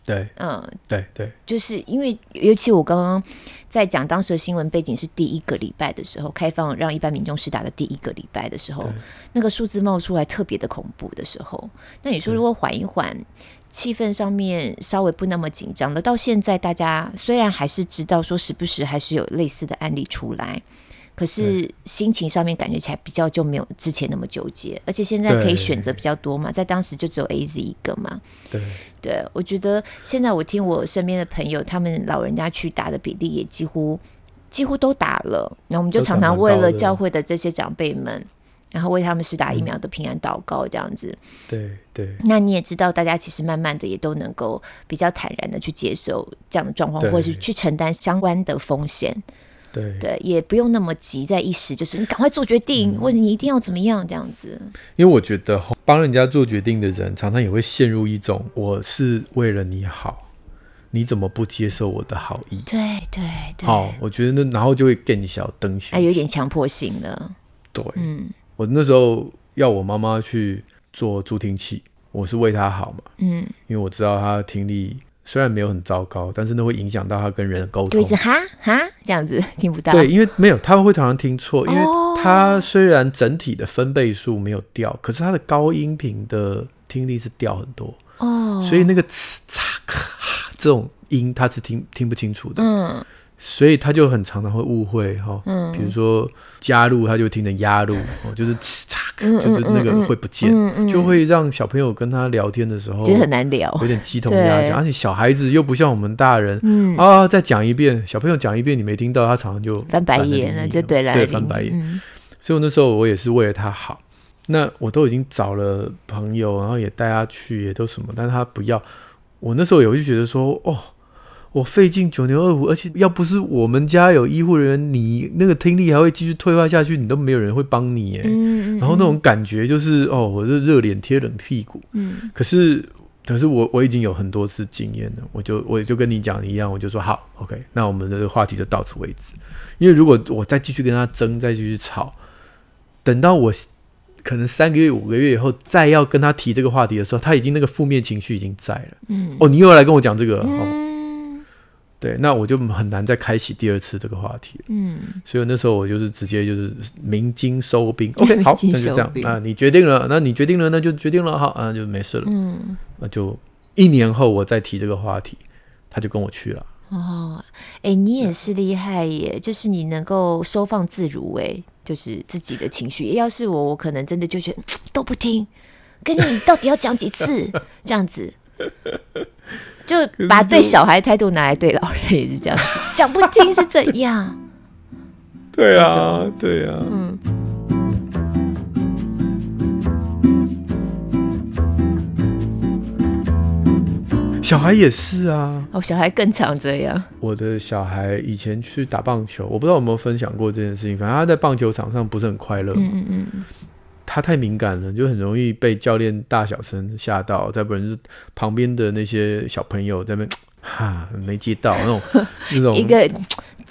对，嗯，对对，就是因为尤其我刚刚在讲当时的新闻背景是第一个礼拜的时候，开放让一般民众施打的第一个礼拜的时候，那个数字冒出来特别的恐怖的时候，那你说如果缓一缓，气氛上面稍微不那么紧张了，到现在大家虽然还是知道说时不时还是有类似的案例出来。可是心情上面感觉起来比较就没有之前那么纠结，而且现在可以选择比较多嘛，在当时就只有 AZ 一个嘛。对，对我觉得现在我听我身边的朋友，他们老人家去打的比例也几乎几乎都打了，那我们就常常为了教会的这些长辈们，然后为他们施打疫苗的平安祷告这样子。对对。那你也知道，大家其实慢慢的也都能够比较坦然的去接受这样的状况，或者是去承担相关的风险。对对，也不用那么急在一时，就是你赶快做决定，嗯、或者你一定要怎么样这样子。因为我觉得帮人家做决定的人，常常也会陷入一种我是为了你好，你怎么不接受我的好意？对对对。好，我觉得那然后就会更小灯熊，还有点强迫性的。对，嗯，我那时候要我妈妈去做助听器，我是为她好嘛，嗯，因为我知道她听力。虽然没有很糟糕，但是那会影响到她跟人的沟通。哈哈这样子听不到。对，因为没有，他会常常听错，因为他虽然整体的分贝数没有掉，可是他的高音频的听力是掉很多哦，所以那个呲嚓咔这种音他是听听不清楚的。嗯。所以他就很常常会误会哈，嗯，比如说加入他就听成压入，哦，就是呲 嚓，就是那个会不见，就会让小朋友跟他聊天的时候，其实很难聊，有点鸡同鸭讲，而且小孩子又不像我们大人，嗯。啊，再讲一遍，小朋友讲一遍你没听到，他常常就翻白眼了，就对了，对，翻白眼。所以我那时候我也是为了他好，那我都已经找了朋友，然后也带他去，也都什么，但是他不要。我那时候也就觉得说，哦。我费尽九牛二虎，而且要不是我们家有医护人员，你那个听力还会继续退化下去，你都没有人会帮你哎。嗯嗯。然后那种感觉就是哦，我是热脸贴冷屁股。嗯。可是，可是我我已经有很多次经验了，我就我就跟你讲一样，我就说好，OK，那我们的话题就到此为止。因为如果我再继续跟他争，再继续吵，等到我可能三个月、五个月以后再要跟他提这个话题的时候，他已经那个负面情绪已经在了。嗯。哦，你又要来跟我讲这个哦。对，那我就很难再开启第二次这个话题。嗯，所以那时候我就是直接就是鸣金收兵。OK，好，那就这样啊，你决定了，那你决定了，那就决定了，好啊，就没事了。嗯，那就一年后我再提这个话题，他就跟我去了。哦，哎、欸，你也是厉害耶，就是你能够收放自如，哎，就是自己的情绪。要是我，我可能真的就觉得 都不听，跟你到底要讲几次 这样子。就把对小孩态度拿来对老人也是这样 讲不听是怎样？对啊对啊。嗯小孩也是啊。哦小孩更常这样。我的小孩以前去打棒球我不知道有没有分享过这件事情反正他在棒球场上不是很快乐。嗯嗯。他太敏感了，就很容易被教练大小声吓到。再不然就是旁边的那些小朋友在那边 哈没接到那种 那种一个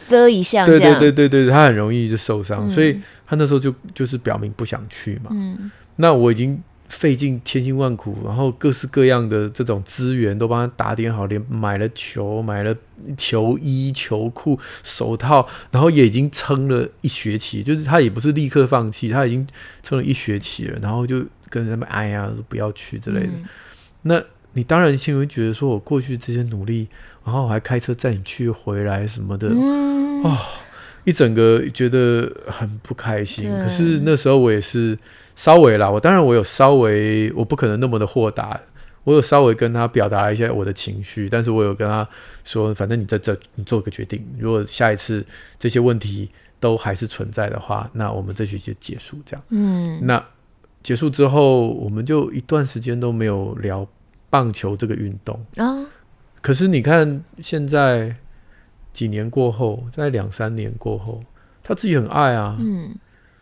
遮一下。对对对对对，他很容易就受伤，嗯、所以他那时候就就是表明不想去嘛。嗯。那我已经。费尽千辛万苦，然后各式各样的这种资源都帮他打点好，连买了球、买了球衣、球裤、手套，然后也已经撑了一学期。就是他也不是立刻放弃，他已经撑了一学期了。然后就跟他们哎呀，不要去之类的。嗯、那你当然心里会觉得说，我过去这些努力，然后我还开车载你去回来什么的，嗯、哦，一整个觉得很不开心。可是那时候我也是。稍微啦，我当然我有稍微，我不可能那么的豁达，我有稍微跟他表达一下我的情绪，但是我有跟他说，反正你在这，你做个决定，如果下一次这些问题都还是存在的话，那我们这学期就结束这样。嗯，那结束之后，我们就一段时间都没有聊棒球这个运动啊。哦、可是你看，现在几年过后，在两三年过后，他自己很爱啊。嗯。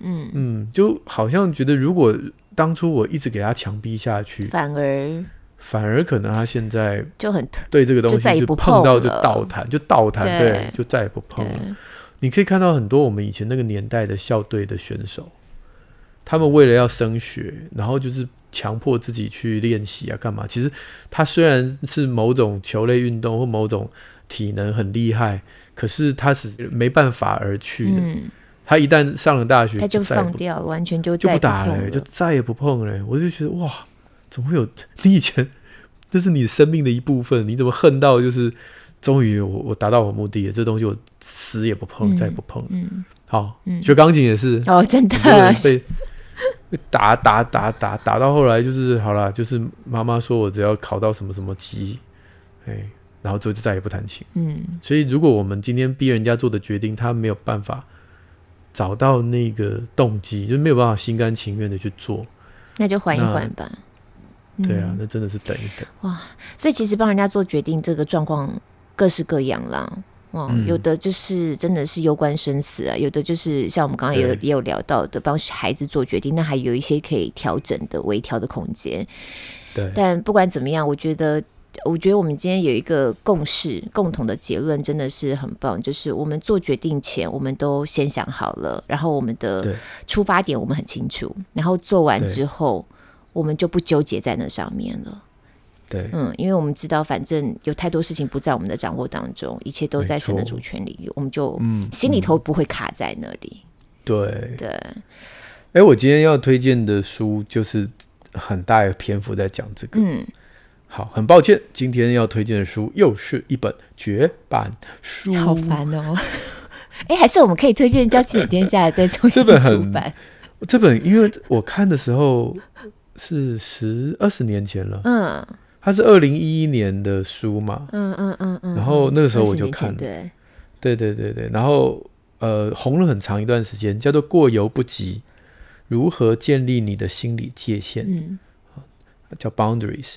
嗯嗯，就好像觉得，如果当初我一直给他强逼下去，反而反而可能他现在就很对这个东西就碰到就倒弹，就倒弹，对，就再也不碰了。你可以看到很多我们以前那个年代的校队的选手，他们为了要升学，然后就是强迫自己去练习啊，干嘛？其实他虽然是某种球类运动或某种体能很厉害，可是他是没办法而去的。他一旦上了大学，他就放掉了，完全就就不打了，就再也不碰了。我就觉得哇，怎么会有 你以前这是你生命的一部分？你怎么恨到就是终于我我达到我目的了？这东西我死也不碰，再也不碰。嗯，好，学钢琴也是哦，真的被打打打打打到后来就是好了，就是妈妈说我只要考到什么什么级，哎，然后之后就再也不弹琴。嗯，所以如果我们今天逼人家做的决定，他没有办法。找到那个动机，就没有办法心甘情愿的去做，那就缓一缓吧。对啊，嗯、那真的是等一等。哇，所以其实帮人家做决定，这个状况各式各样啦。哦，嗯、有的就是真的是攸关生死啊，有的就是像我们刚刚也有也有聊到的，帮孩子做决定，那还有一些可以调整的微调的空间。对，但不管怎么样，我觉得。我觉得我们今天有一个共识，共同的结论真的是很棒。就是我们做决定前，我们都先想好了，然后我们的出发点我们很清楚，然后做完之后，我们就不纠结在那上面了。对，嗯，因为我们知道，反正有太多事情不在我们的掌握当中，一切都在神的主权里，错我们就心里头不会卡在那里。对对。哎，我今天要推荐的书就是很大的篇幅在讲这个。嗯。好，很抱歉，今天要推荐的书又是一本绝版书，好烦哦！哎，还是我们可以推荐《娇妻与天下》再重新出版。这本很，这本因为我看的时候是十二十年前了，嗯，它是二零一一年的书嘛，嗯嗯嗯嗯，然后那个时候我就看了，对，对对对对，然后呃红了很长一段时间，叫做《过犹不及：如何建立你的心理界限》，嗯，叫 Boundaries。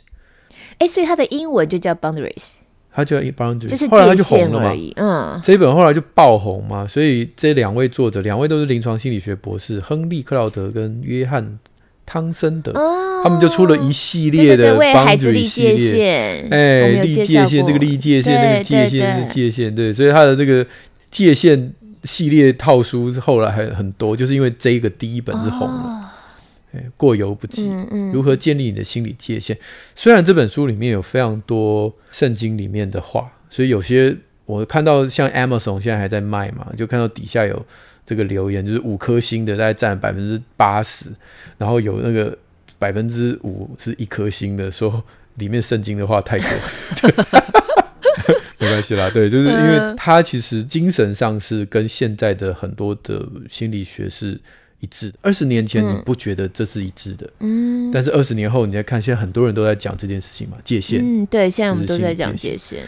哎，所以它的英文就叫 Boundaries，它叫 Boundaries，就是后来它就红了嘛。嗯，这一本后来就爆红嘛，所以这两位作者，两位都是临床心理学博士，亨利·克劳德跟约翰·汤森德，哦、他们就出了一系列的 Boundaries 系列。哎，立界限，这个立界限，那个界限，那个界限，对，所以他的这个界限系列套书后来还很多，就是因为这个第一本是红了。哦过犹不及，嗯嗯、如何建立你的心理界限？虽然这本书里面有非常多圣经里面的话，所以有些我看到像 Amazon 现在还在卖嘛，就看到底下有这个留言，就是五颗星的大概占百分之八十，然后有那个百分之五是一颗星的，说里面圣经的话太多，没关系啦，对，就是因为它其实精神上是跟现在的很多的心理学是。一致。二十年前你不觉得这是一致的，嗯，但是二十年后你再看，现在很多人都在讲这件事情嘛，界限，嗯，对，现在我们都在讲界限，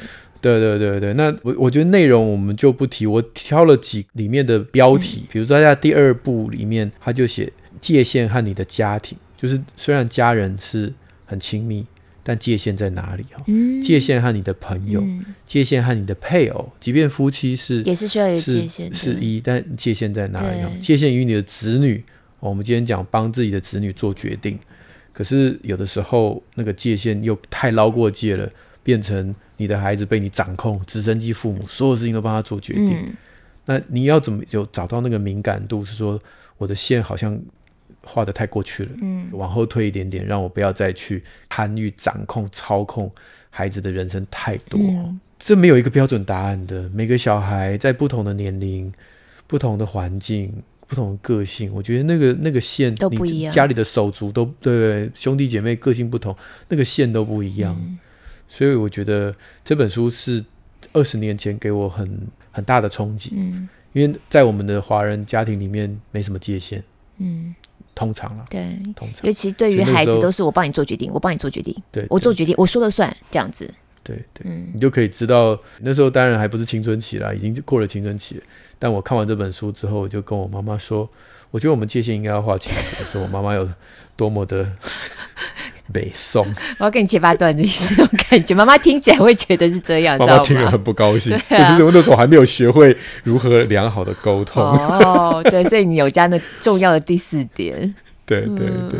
对对对对。那我我觉得内容我们就不提，我挑了几里面的标题，嗯、比如说在第二部里面，他就写界限和你的家庭，就是虽然家人是很亲密，但界限在哪里？哈、嗯，界限和你的朋友，嗯、界限和你的配偶，即便夫妻是也是需要有界限，是一，但界限在哪里？界限与你的子女，我们今天讲帮自己的子女做决定，可是有的时候那个界限又太捞过界了，变成你的孩子被你掌控，直升机父母，所有事情都帮他做决定。嗯、那你要怎么就找到那个敏感度？是说我的线好像。画的太过去了，嗯，往后退一点点，让我不要再去参与、掌控、操控孩子的人生太多。嗯、这没有一个标准答案的。每个小孩在不同的年龄、不同的环境、不同的个性，我觉得那个那个线都不一样。家里的手足都对，兄弟姐妹个性不同，那个线都不一样。嗯、所以我觉得这本书是二十年前给我很很大的冲击。嗯，因为在我们的华人家庭里面没什么界限。嗯。通常了，对，通常，尤其对于孩子，都是我帮你做决定，我帮你做决定，对，我做决定，我说了算，这样子，对对，嗯，你就可以知道，那时候当然还不是青春期啦，已经过了青春期了。但我看完这本书之后，我就跟我妈妈说，我觉得我们界限应该要划清楚。是我妈妈有多么的北宋，我要跟你切八段的意思，那种感觉，妈妈听起来会觉得是这样，妈妈听了很不高兴，可、啊、是我那时候还没有学会如何良好的沟通。哦，对，所以你有加那重要的第四点。对对对对，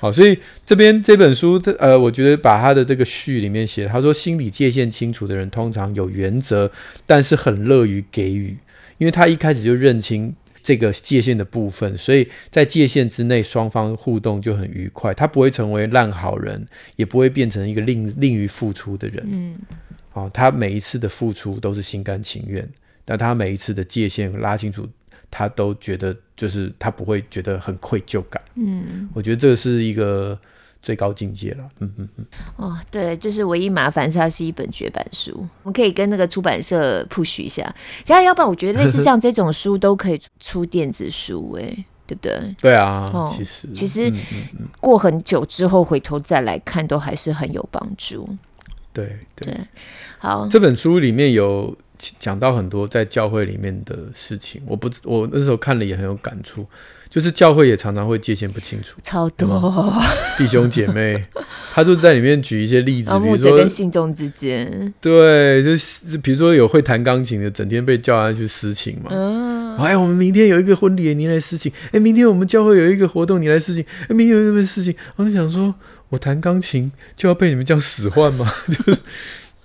好，所以这边这本书，呃，我觉得把他的这个序里面写，他说心理界限清楚的人通常有原则，但是很乐于给予，因为他一开始就认清这个界限的部分，所以在界限之内，双方互动就很愉快，他不会成为烂好人，也不会变成一个吝吝于付出的人。嗯，哦，他每一次的付出都是心甘情愿，但他每一次的界限拉清楚。他都觉得，就是他不会觉得很愧疚感。嗯，我觉得这是一个最高境界了。嗯嗯嗯。哦，对，就是唯一麻烦是它是一本绝版书，我们可以跟那个出版社 push 一下。其他要不然，我觉得类似像这种书都可以出电子书，哎，对不对？对啊，哦、其实其实过很久之后回头再来看，都还是很有帮助。对对，对，好，这本书里面有。讲到很多在教会里面的事情，我不，我那时候看了也很有感触，就是教会也常常会界限不清楚，超多。弟兄姐妹，他就在里面举一些例子，比如说跟信众之间，对，就是比如说有会弹钢琴的，整天被叫他去私琴嘛，嗯，哎，我们明天有一个婚礼，你来私琴，哎，明天我们教会有一个活动，你来私琴，哎，明天有什么事情，我就想说，我弹钢琴就要被你们这样使唤吗？就是。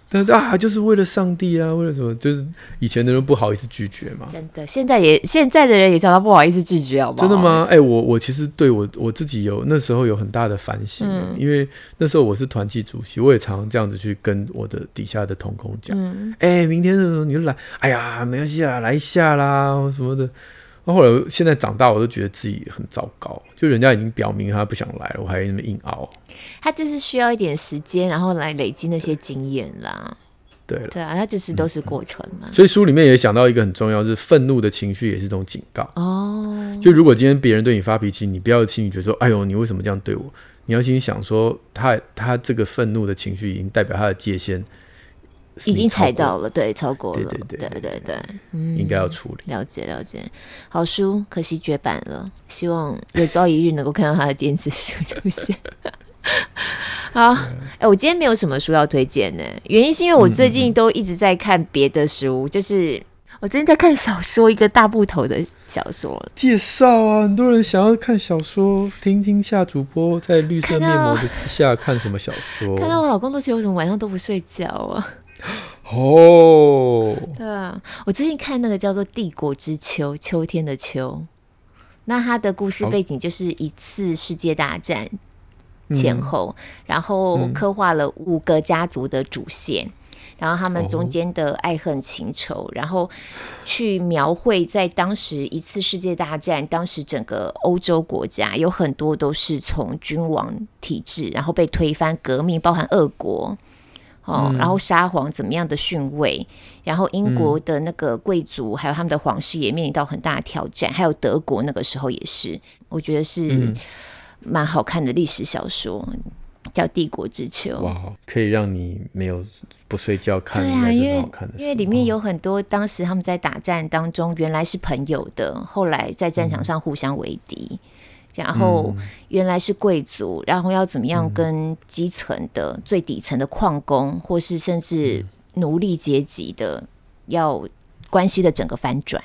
但是啊，就是为了上帝啊，为了什么？就是以前的人不好意思拒绝嘛。真的，现在也现在的人也常常不好意思拒绝，好不好？真的吗？哎、欸，我我其实对我我自己有那时候有很大的反省，嗯、因为那时候我是团契主席，我也常常这样子去跟我的底下的同工讲，哎、嗯欸，明天的时候你就来，哎呀，没关系啊，来一下啦，什么的。后来现在长大，我都觉得自己很糟糕。就人家已经表明他不想来了，我还那么硬熬。他就是需要一点时间，然后来累积那些经验啦。对了，对啊，他就是都是过程嘛。所以书里面也想到一个很重要，是愤怒的情绪也是一种警告。哦，就如果今天别人对你发脾气，你不要轻易觉得说：“哎呦，你为什么这样对我？”你要心想说：“他他这个愤怒的情绪已经代表他的界限。”已经踩到了，对，超过了，对对对，对对对，嗯，应该要处理。了解了解，好书可惜绝版了，希望有朝一日能够看到他的电子书出现。好，哎、欸，我今天没有什么书要推荐呢，原因是因为我最近都一直在看别的书，嗯、就是我最近在看小说，一个大部头的小说。介绍啊，很多人想要看小说，听听下主播在绿色面膜的之下看什么小说，看到我老公都觉得我怎么晚上都不睡觉啊。哦，对啊，我最近看那个叫做《帝国之秋》，秋天的秋。那它的故事背景就是一次世界大战前后，嗯、然后刻画了五个家族的主线，嗯、然后他们中间的爱恨情仇，哦、然后去描绘在当时一次世界大战，当时整个欧洲国家有很多都是从君王体制，然后被推翻，革命，包含俄国。哦，然后沙皇怎么样的逊位，然后英国的那个贵族还有他们的皇室也面临到很大的挑战，还有德国那个时候也是，我觉得是蛮好看的历史小说，叫《帝国之秋》。哇，可以让你没有不睡觉看，对啊，因为因为里面有很多当时他们在打战当中原来是朋友的，后来在战场上互相为敌。然后原来是贵族，然后要怎么样跟基层的、嗯、最底层的矿工，或是甚至奴隶阶级的要关系的整个翻转。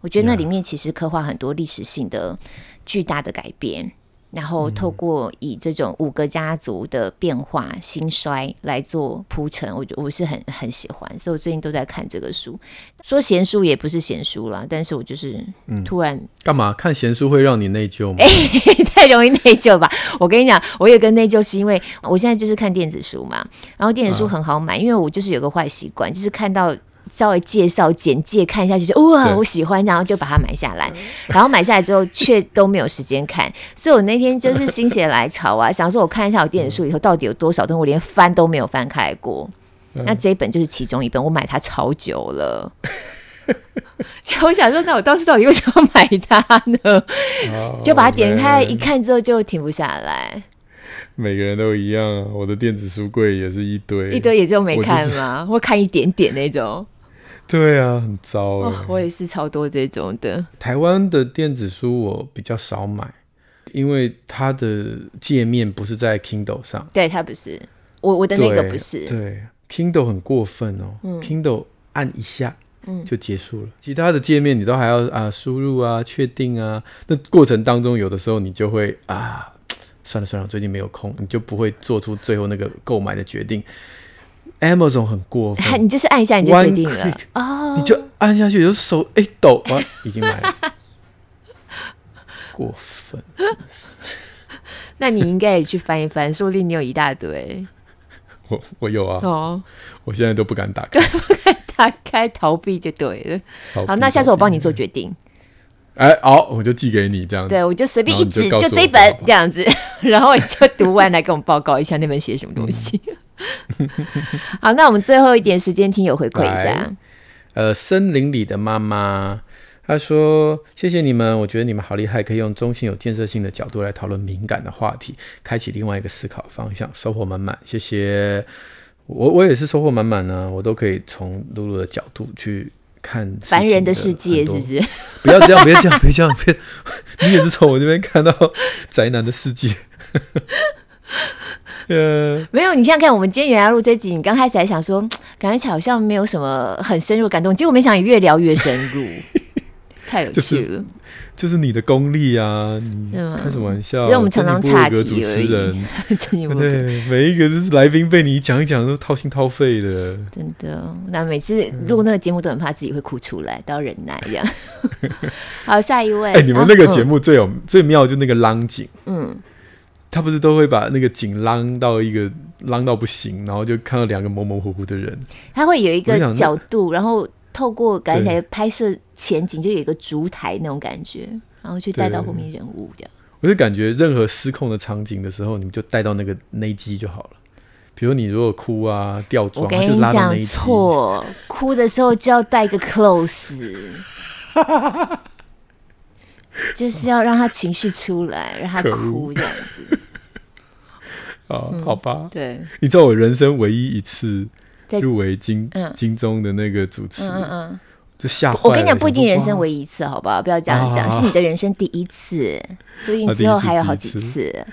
我觉得那里面其实刻画很多历史性的巨大的改变。然后透过以这种五个家族的变化兴衰来做铺陈，我觉得我是很很喜欢，所以我最近都在看这个书。说闲书也不是闲书啦，但是我就是突然、嗯、干嘛看闲书会让你内疚吗？哎、欸，太容易内疚吧？我跟你讲，我有个内疚是因为我现在就是看电子书嘛，然后电子书很好买，啊、因为我就是有个坏习惯，就是看到。稍微介绍简介看一下，就觉得哇，我喜欢，然后就把它买下来。然后买下来之后，却都没有时间看。所以我那天就是心血来潮啊，想说我看一下我电子书里头到底有多少东西，我连翻都没有翻开来过。那这一本就是其中一本，我买它超久了。我想说，那我当时到底为什么要买它呢？就把它点开一看之后，就停不下来。每个人都一样啊，我的电子书柜也是一堆，一堆也就没看吗？我、就是、看一点点那种。对啊，很糟、哦。我也是超多这种的。台湾的电子书我比较少买，因为它的界面不是在 Kindle 上。对，它不是。我我的那个不是。对，对，Kindle 很过分哦。嗯、Kindle 按一下，就结束了。嗯、其他的界面你都还要啊输入啊确定啊，那过程当中有的时候你就会啊，算了算了，最近没有空，你就不会做出最后那个购买的决定。Amazon 很过分，你就是按一下你就决定了哦，你就按下去，就手一抖，哇，已经买了，过分。那你应该也去翻一翻，说不定你有一大堆。我我有啊，哦，我现在都不敢打开，不敢打开，逃避就对了。好，那下次我帮你做决定。哎，好，我就寄给你这样子。对，我就随便一指，就这一本这样子，然后你就读完来跟我们报告一下那本写什么东西。好，那我们最后一点时间听友回馈一下。呃，森林里的妈妈她说：“谢谢你们，我觉得你们好厉害，可以用中性、有建设性的角度来讨论敏感的话题，开启另外一个思考方向，收获满满。谢谢我，我也是收获满满呢。我都可以从露露的角度去看凡人的世界，是不是？不要这样，不要这样，别这样，别 你也是从我这边看到宅男的世界。” 呃，没有，你想想看，我们今天原来录这集，你刚开始还想说，感觉起来好像没有什么很深入感动，结果没想到你越聊越深入，太有趣了。就是、就是你的功力啊，你开什么玩笑？只有我们常常岔题而已。对，每一个就是来宾被你讲一讲都掏心掏肺的，真的。那每次录那个节目都很怕自己会哭出来，都要忍耐这样。好，下一位。哎、欸，你们那个节目最有、嗯、最妙就那个浪景，嗯。他不是都会把那个景浪到一个浪到不行，然后就看到两个模模糊糊的人。他会有一个角度，然后透过刚才拍摄前景，就有一个烛台那种感觉，然后去带到后面人物这样。我就感觉任何失控的场景的时候，你们就带到那个内机就好了。比如你如果哭啊掉妆，我跟你讲错，哭的时候就要带个 close。就是要让他情绪出来，让他哭这样子。啊、嗯，好吧。对，你知道我人生唯一一次入围金金钟的那个主持，嗯嗯，就吓坏。我跟你讲，不一定人生唯一一次，好不好？不要这样讲，啊，是你的人生第一次，所以你之后还有好几次。次次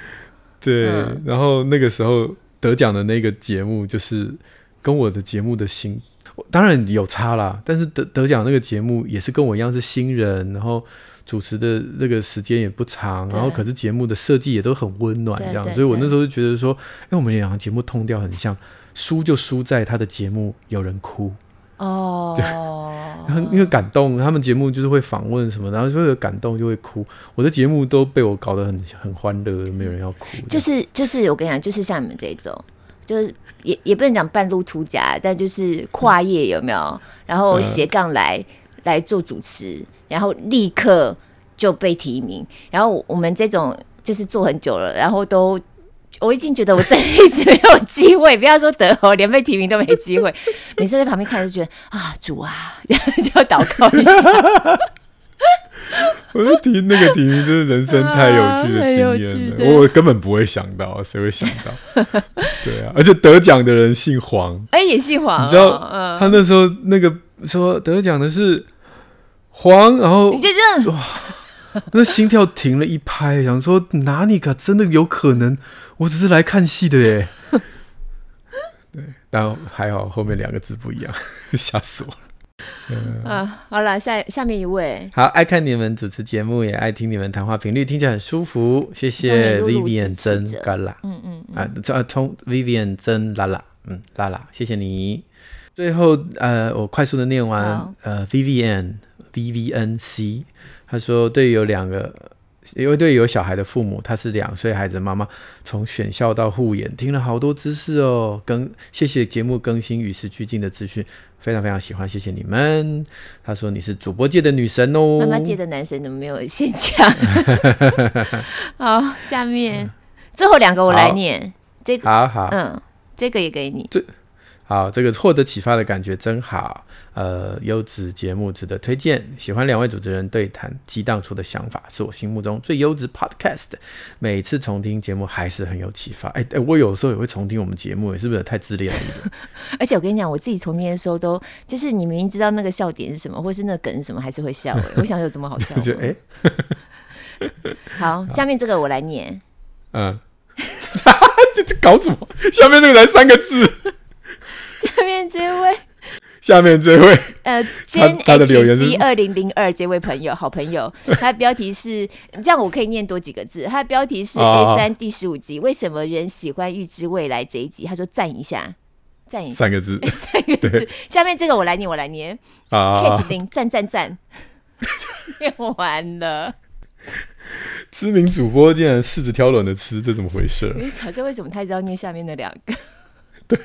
对，嗯，然后那个时候得奖的那个节目，就是跟我的节目的新，当然有差啦。但是得得奖那个节目也是跟我一样是新人，然后。主持的这个时间也不长，然后可是节目的设计也都很温暖，这样，所以我那时候就觉得说，因为我们两个节目通调很像，输就输在他的节目有人哭。哦，对，然后因为感动，他们节目就是会访问什么，然后就会有感动就会哭，我的节目都被我搞得很很欢乐，没有人要哭，就是就是我跟你讲，就是像你们这种，就是也也不能讲半路出家，但就是跨业有没有？然后斜杠来、嗯、来做主持。然后立刻就被提名，然后我们这种就是做很久了，然后都我已经觉得我这辈子没有机会，不要说得哦，连被提名都没机会。每次在旁边看就觉得啊，主啊，就要祷告一下。我就提那个提名，真是人生太有趣的经验了，我根本不会想到，谁会想到？对啊，而且得奖的人姓黄，哎，也姓黄，你知道他那时候那个说得奖的是。黄，然后你就这样哇，那心跳停了一拍，想说哪里可真的有可能？我只是来看戏的耶。对，但还好后面两个字不一样，吓死我了。嗯、啊，好了，下下面一位，好，爱看你们主持节目，也爱听你们谈话频率，听起来很舒服，谢谢 Vivian 真嘎啦，嗯嗯，嗯啊，这从 Vivian 真啦啦，嗯啦啦，谢谢你。最后呃，我快速的念完，呃，Vivian V V N C，他说对于有两个。因为对有小孩的父母，他是两岁孩子的妈妈，从选校到护眼，听了好多知识哦。更谢谢节目更新与时俱进的资讯，非常非常喜欢，谢谢你们。他说你是主播界的女神哦，妈妈界的男神怎么没有先讲？好，下面、嗯、最后两个我来念，这个好好，嗯，这个也给你。好，这个获得启发的感觉真好。呃，优质节目值得推荐。喜欢两位主持人对谈激荡出的想法，是我心目中最优质 podcast。每次重听节目还是很有启发。哎哎，我有时候也会重听我们节目，是不是太自恋了？而且我跟你讲，我自己重听的时候都，就是你明明知道那个笑点是什么，或是那个梗是什么，还是会笑。哎，我想有这么好笑？就哎，好，下面这个我来念。嗯，这这搞什么？下面那个来三个字。下面这位，下面这位，呃，Jen HC 二零零二这位朋友，好朋友，他的标题是 这样，我可以念多几个字。他的标题是 A 三第十五集，为什么人喜欢预知未来这一集？他说赞一下，赞一下，三个字，三个字。下面这个我来念，我来念啊。Kate 零赞赞赞，念 完了。知名主播竟然柿子挑软的吃，这怎么回事？你想说为什么他一直要念下面那两个？对，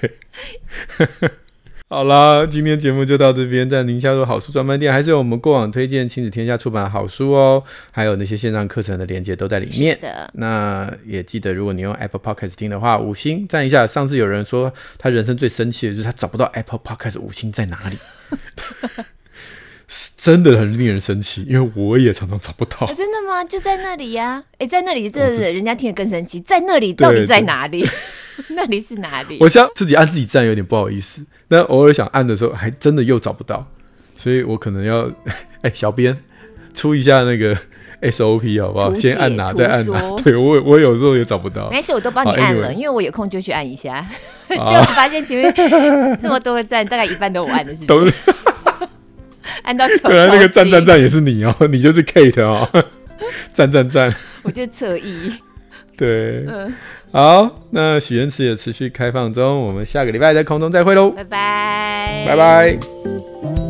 好啦，今天节目就到这边。在宁夏路好书专卖店，还是有我们过往推荐亲子天下出版的好书哦，还有那些线上课程的链接都在里面。的那也记得，如果你用 Apple Podcast 听的话，五星赞一下。上次有人说他人生最生气的就是他找不到 Apple Podcast 五星在哪里，真的很令人生气，因为我也常常找不到。啊、真的吗？就在那里呀、啊？哎、欸，在那里，这人家听得更生气。在那里到底在哪里？那里是哪里？我想自己按自己站有点不好意思，但偶尔想按的时候，还真的又找不到，所以我可能要 哎、欸，小编出一下那个 SOP 好不好？先按哪再按哪。说 对我我有时候也找不到，没事，我都帮你按了因为我有空就去按一下。结果发现前面那么多个赞，大概一半都我按的是，都是按到手。原来那个赞赞赞也是你哦，你就是 Kate 哦，赞赞赞，我就侧翼。对，嗯。好，那许愿池也持续开放中，我们下个礼拜在空中再会喽，拜拜，拜拜。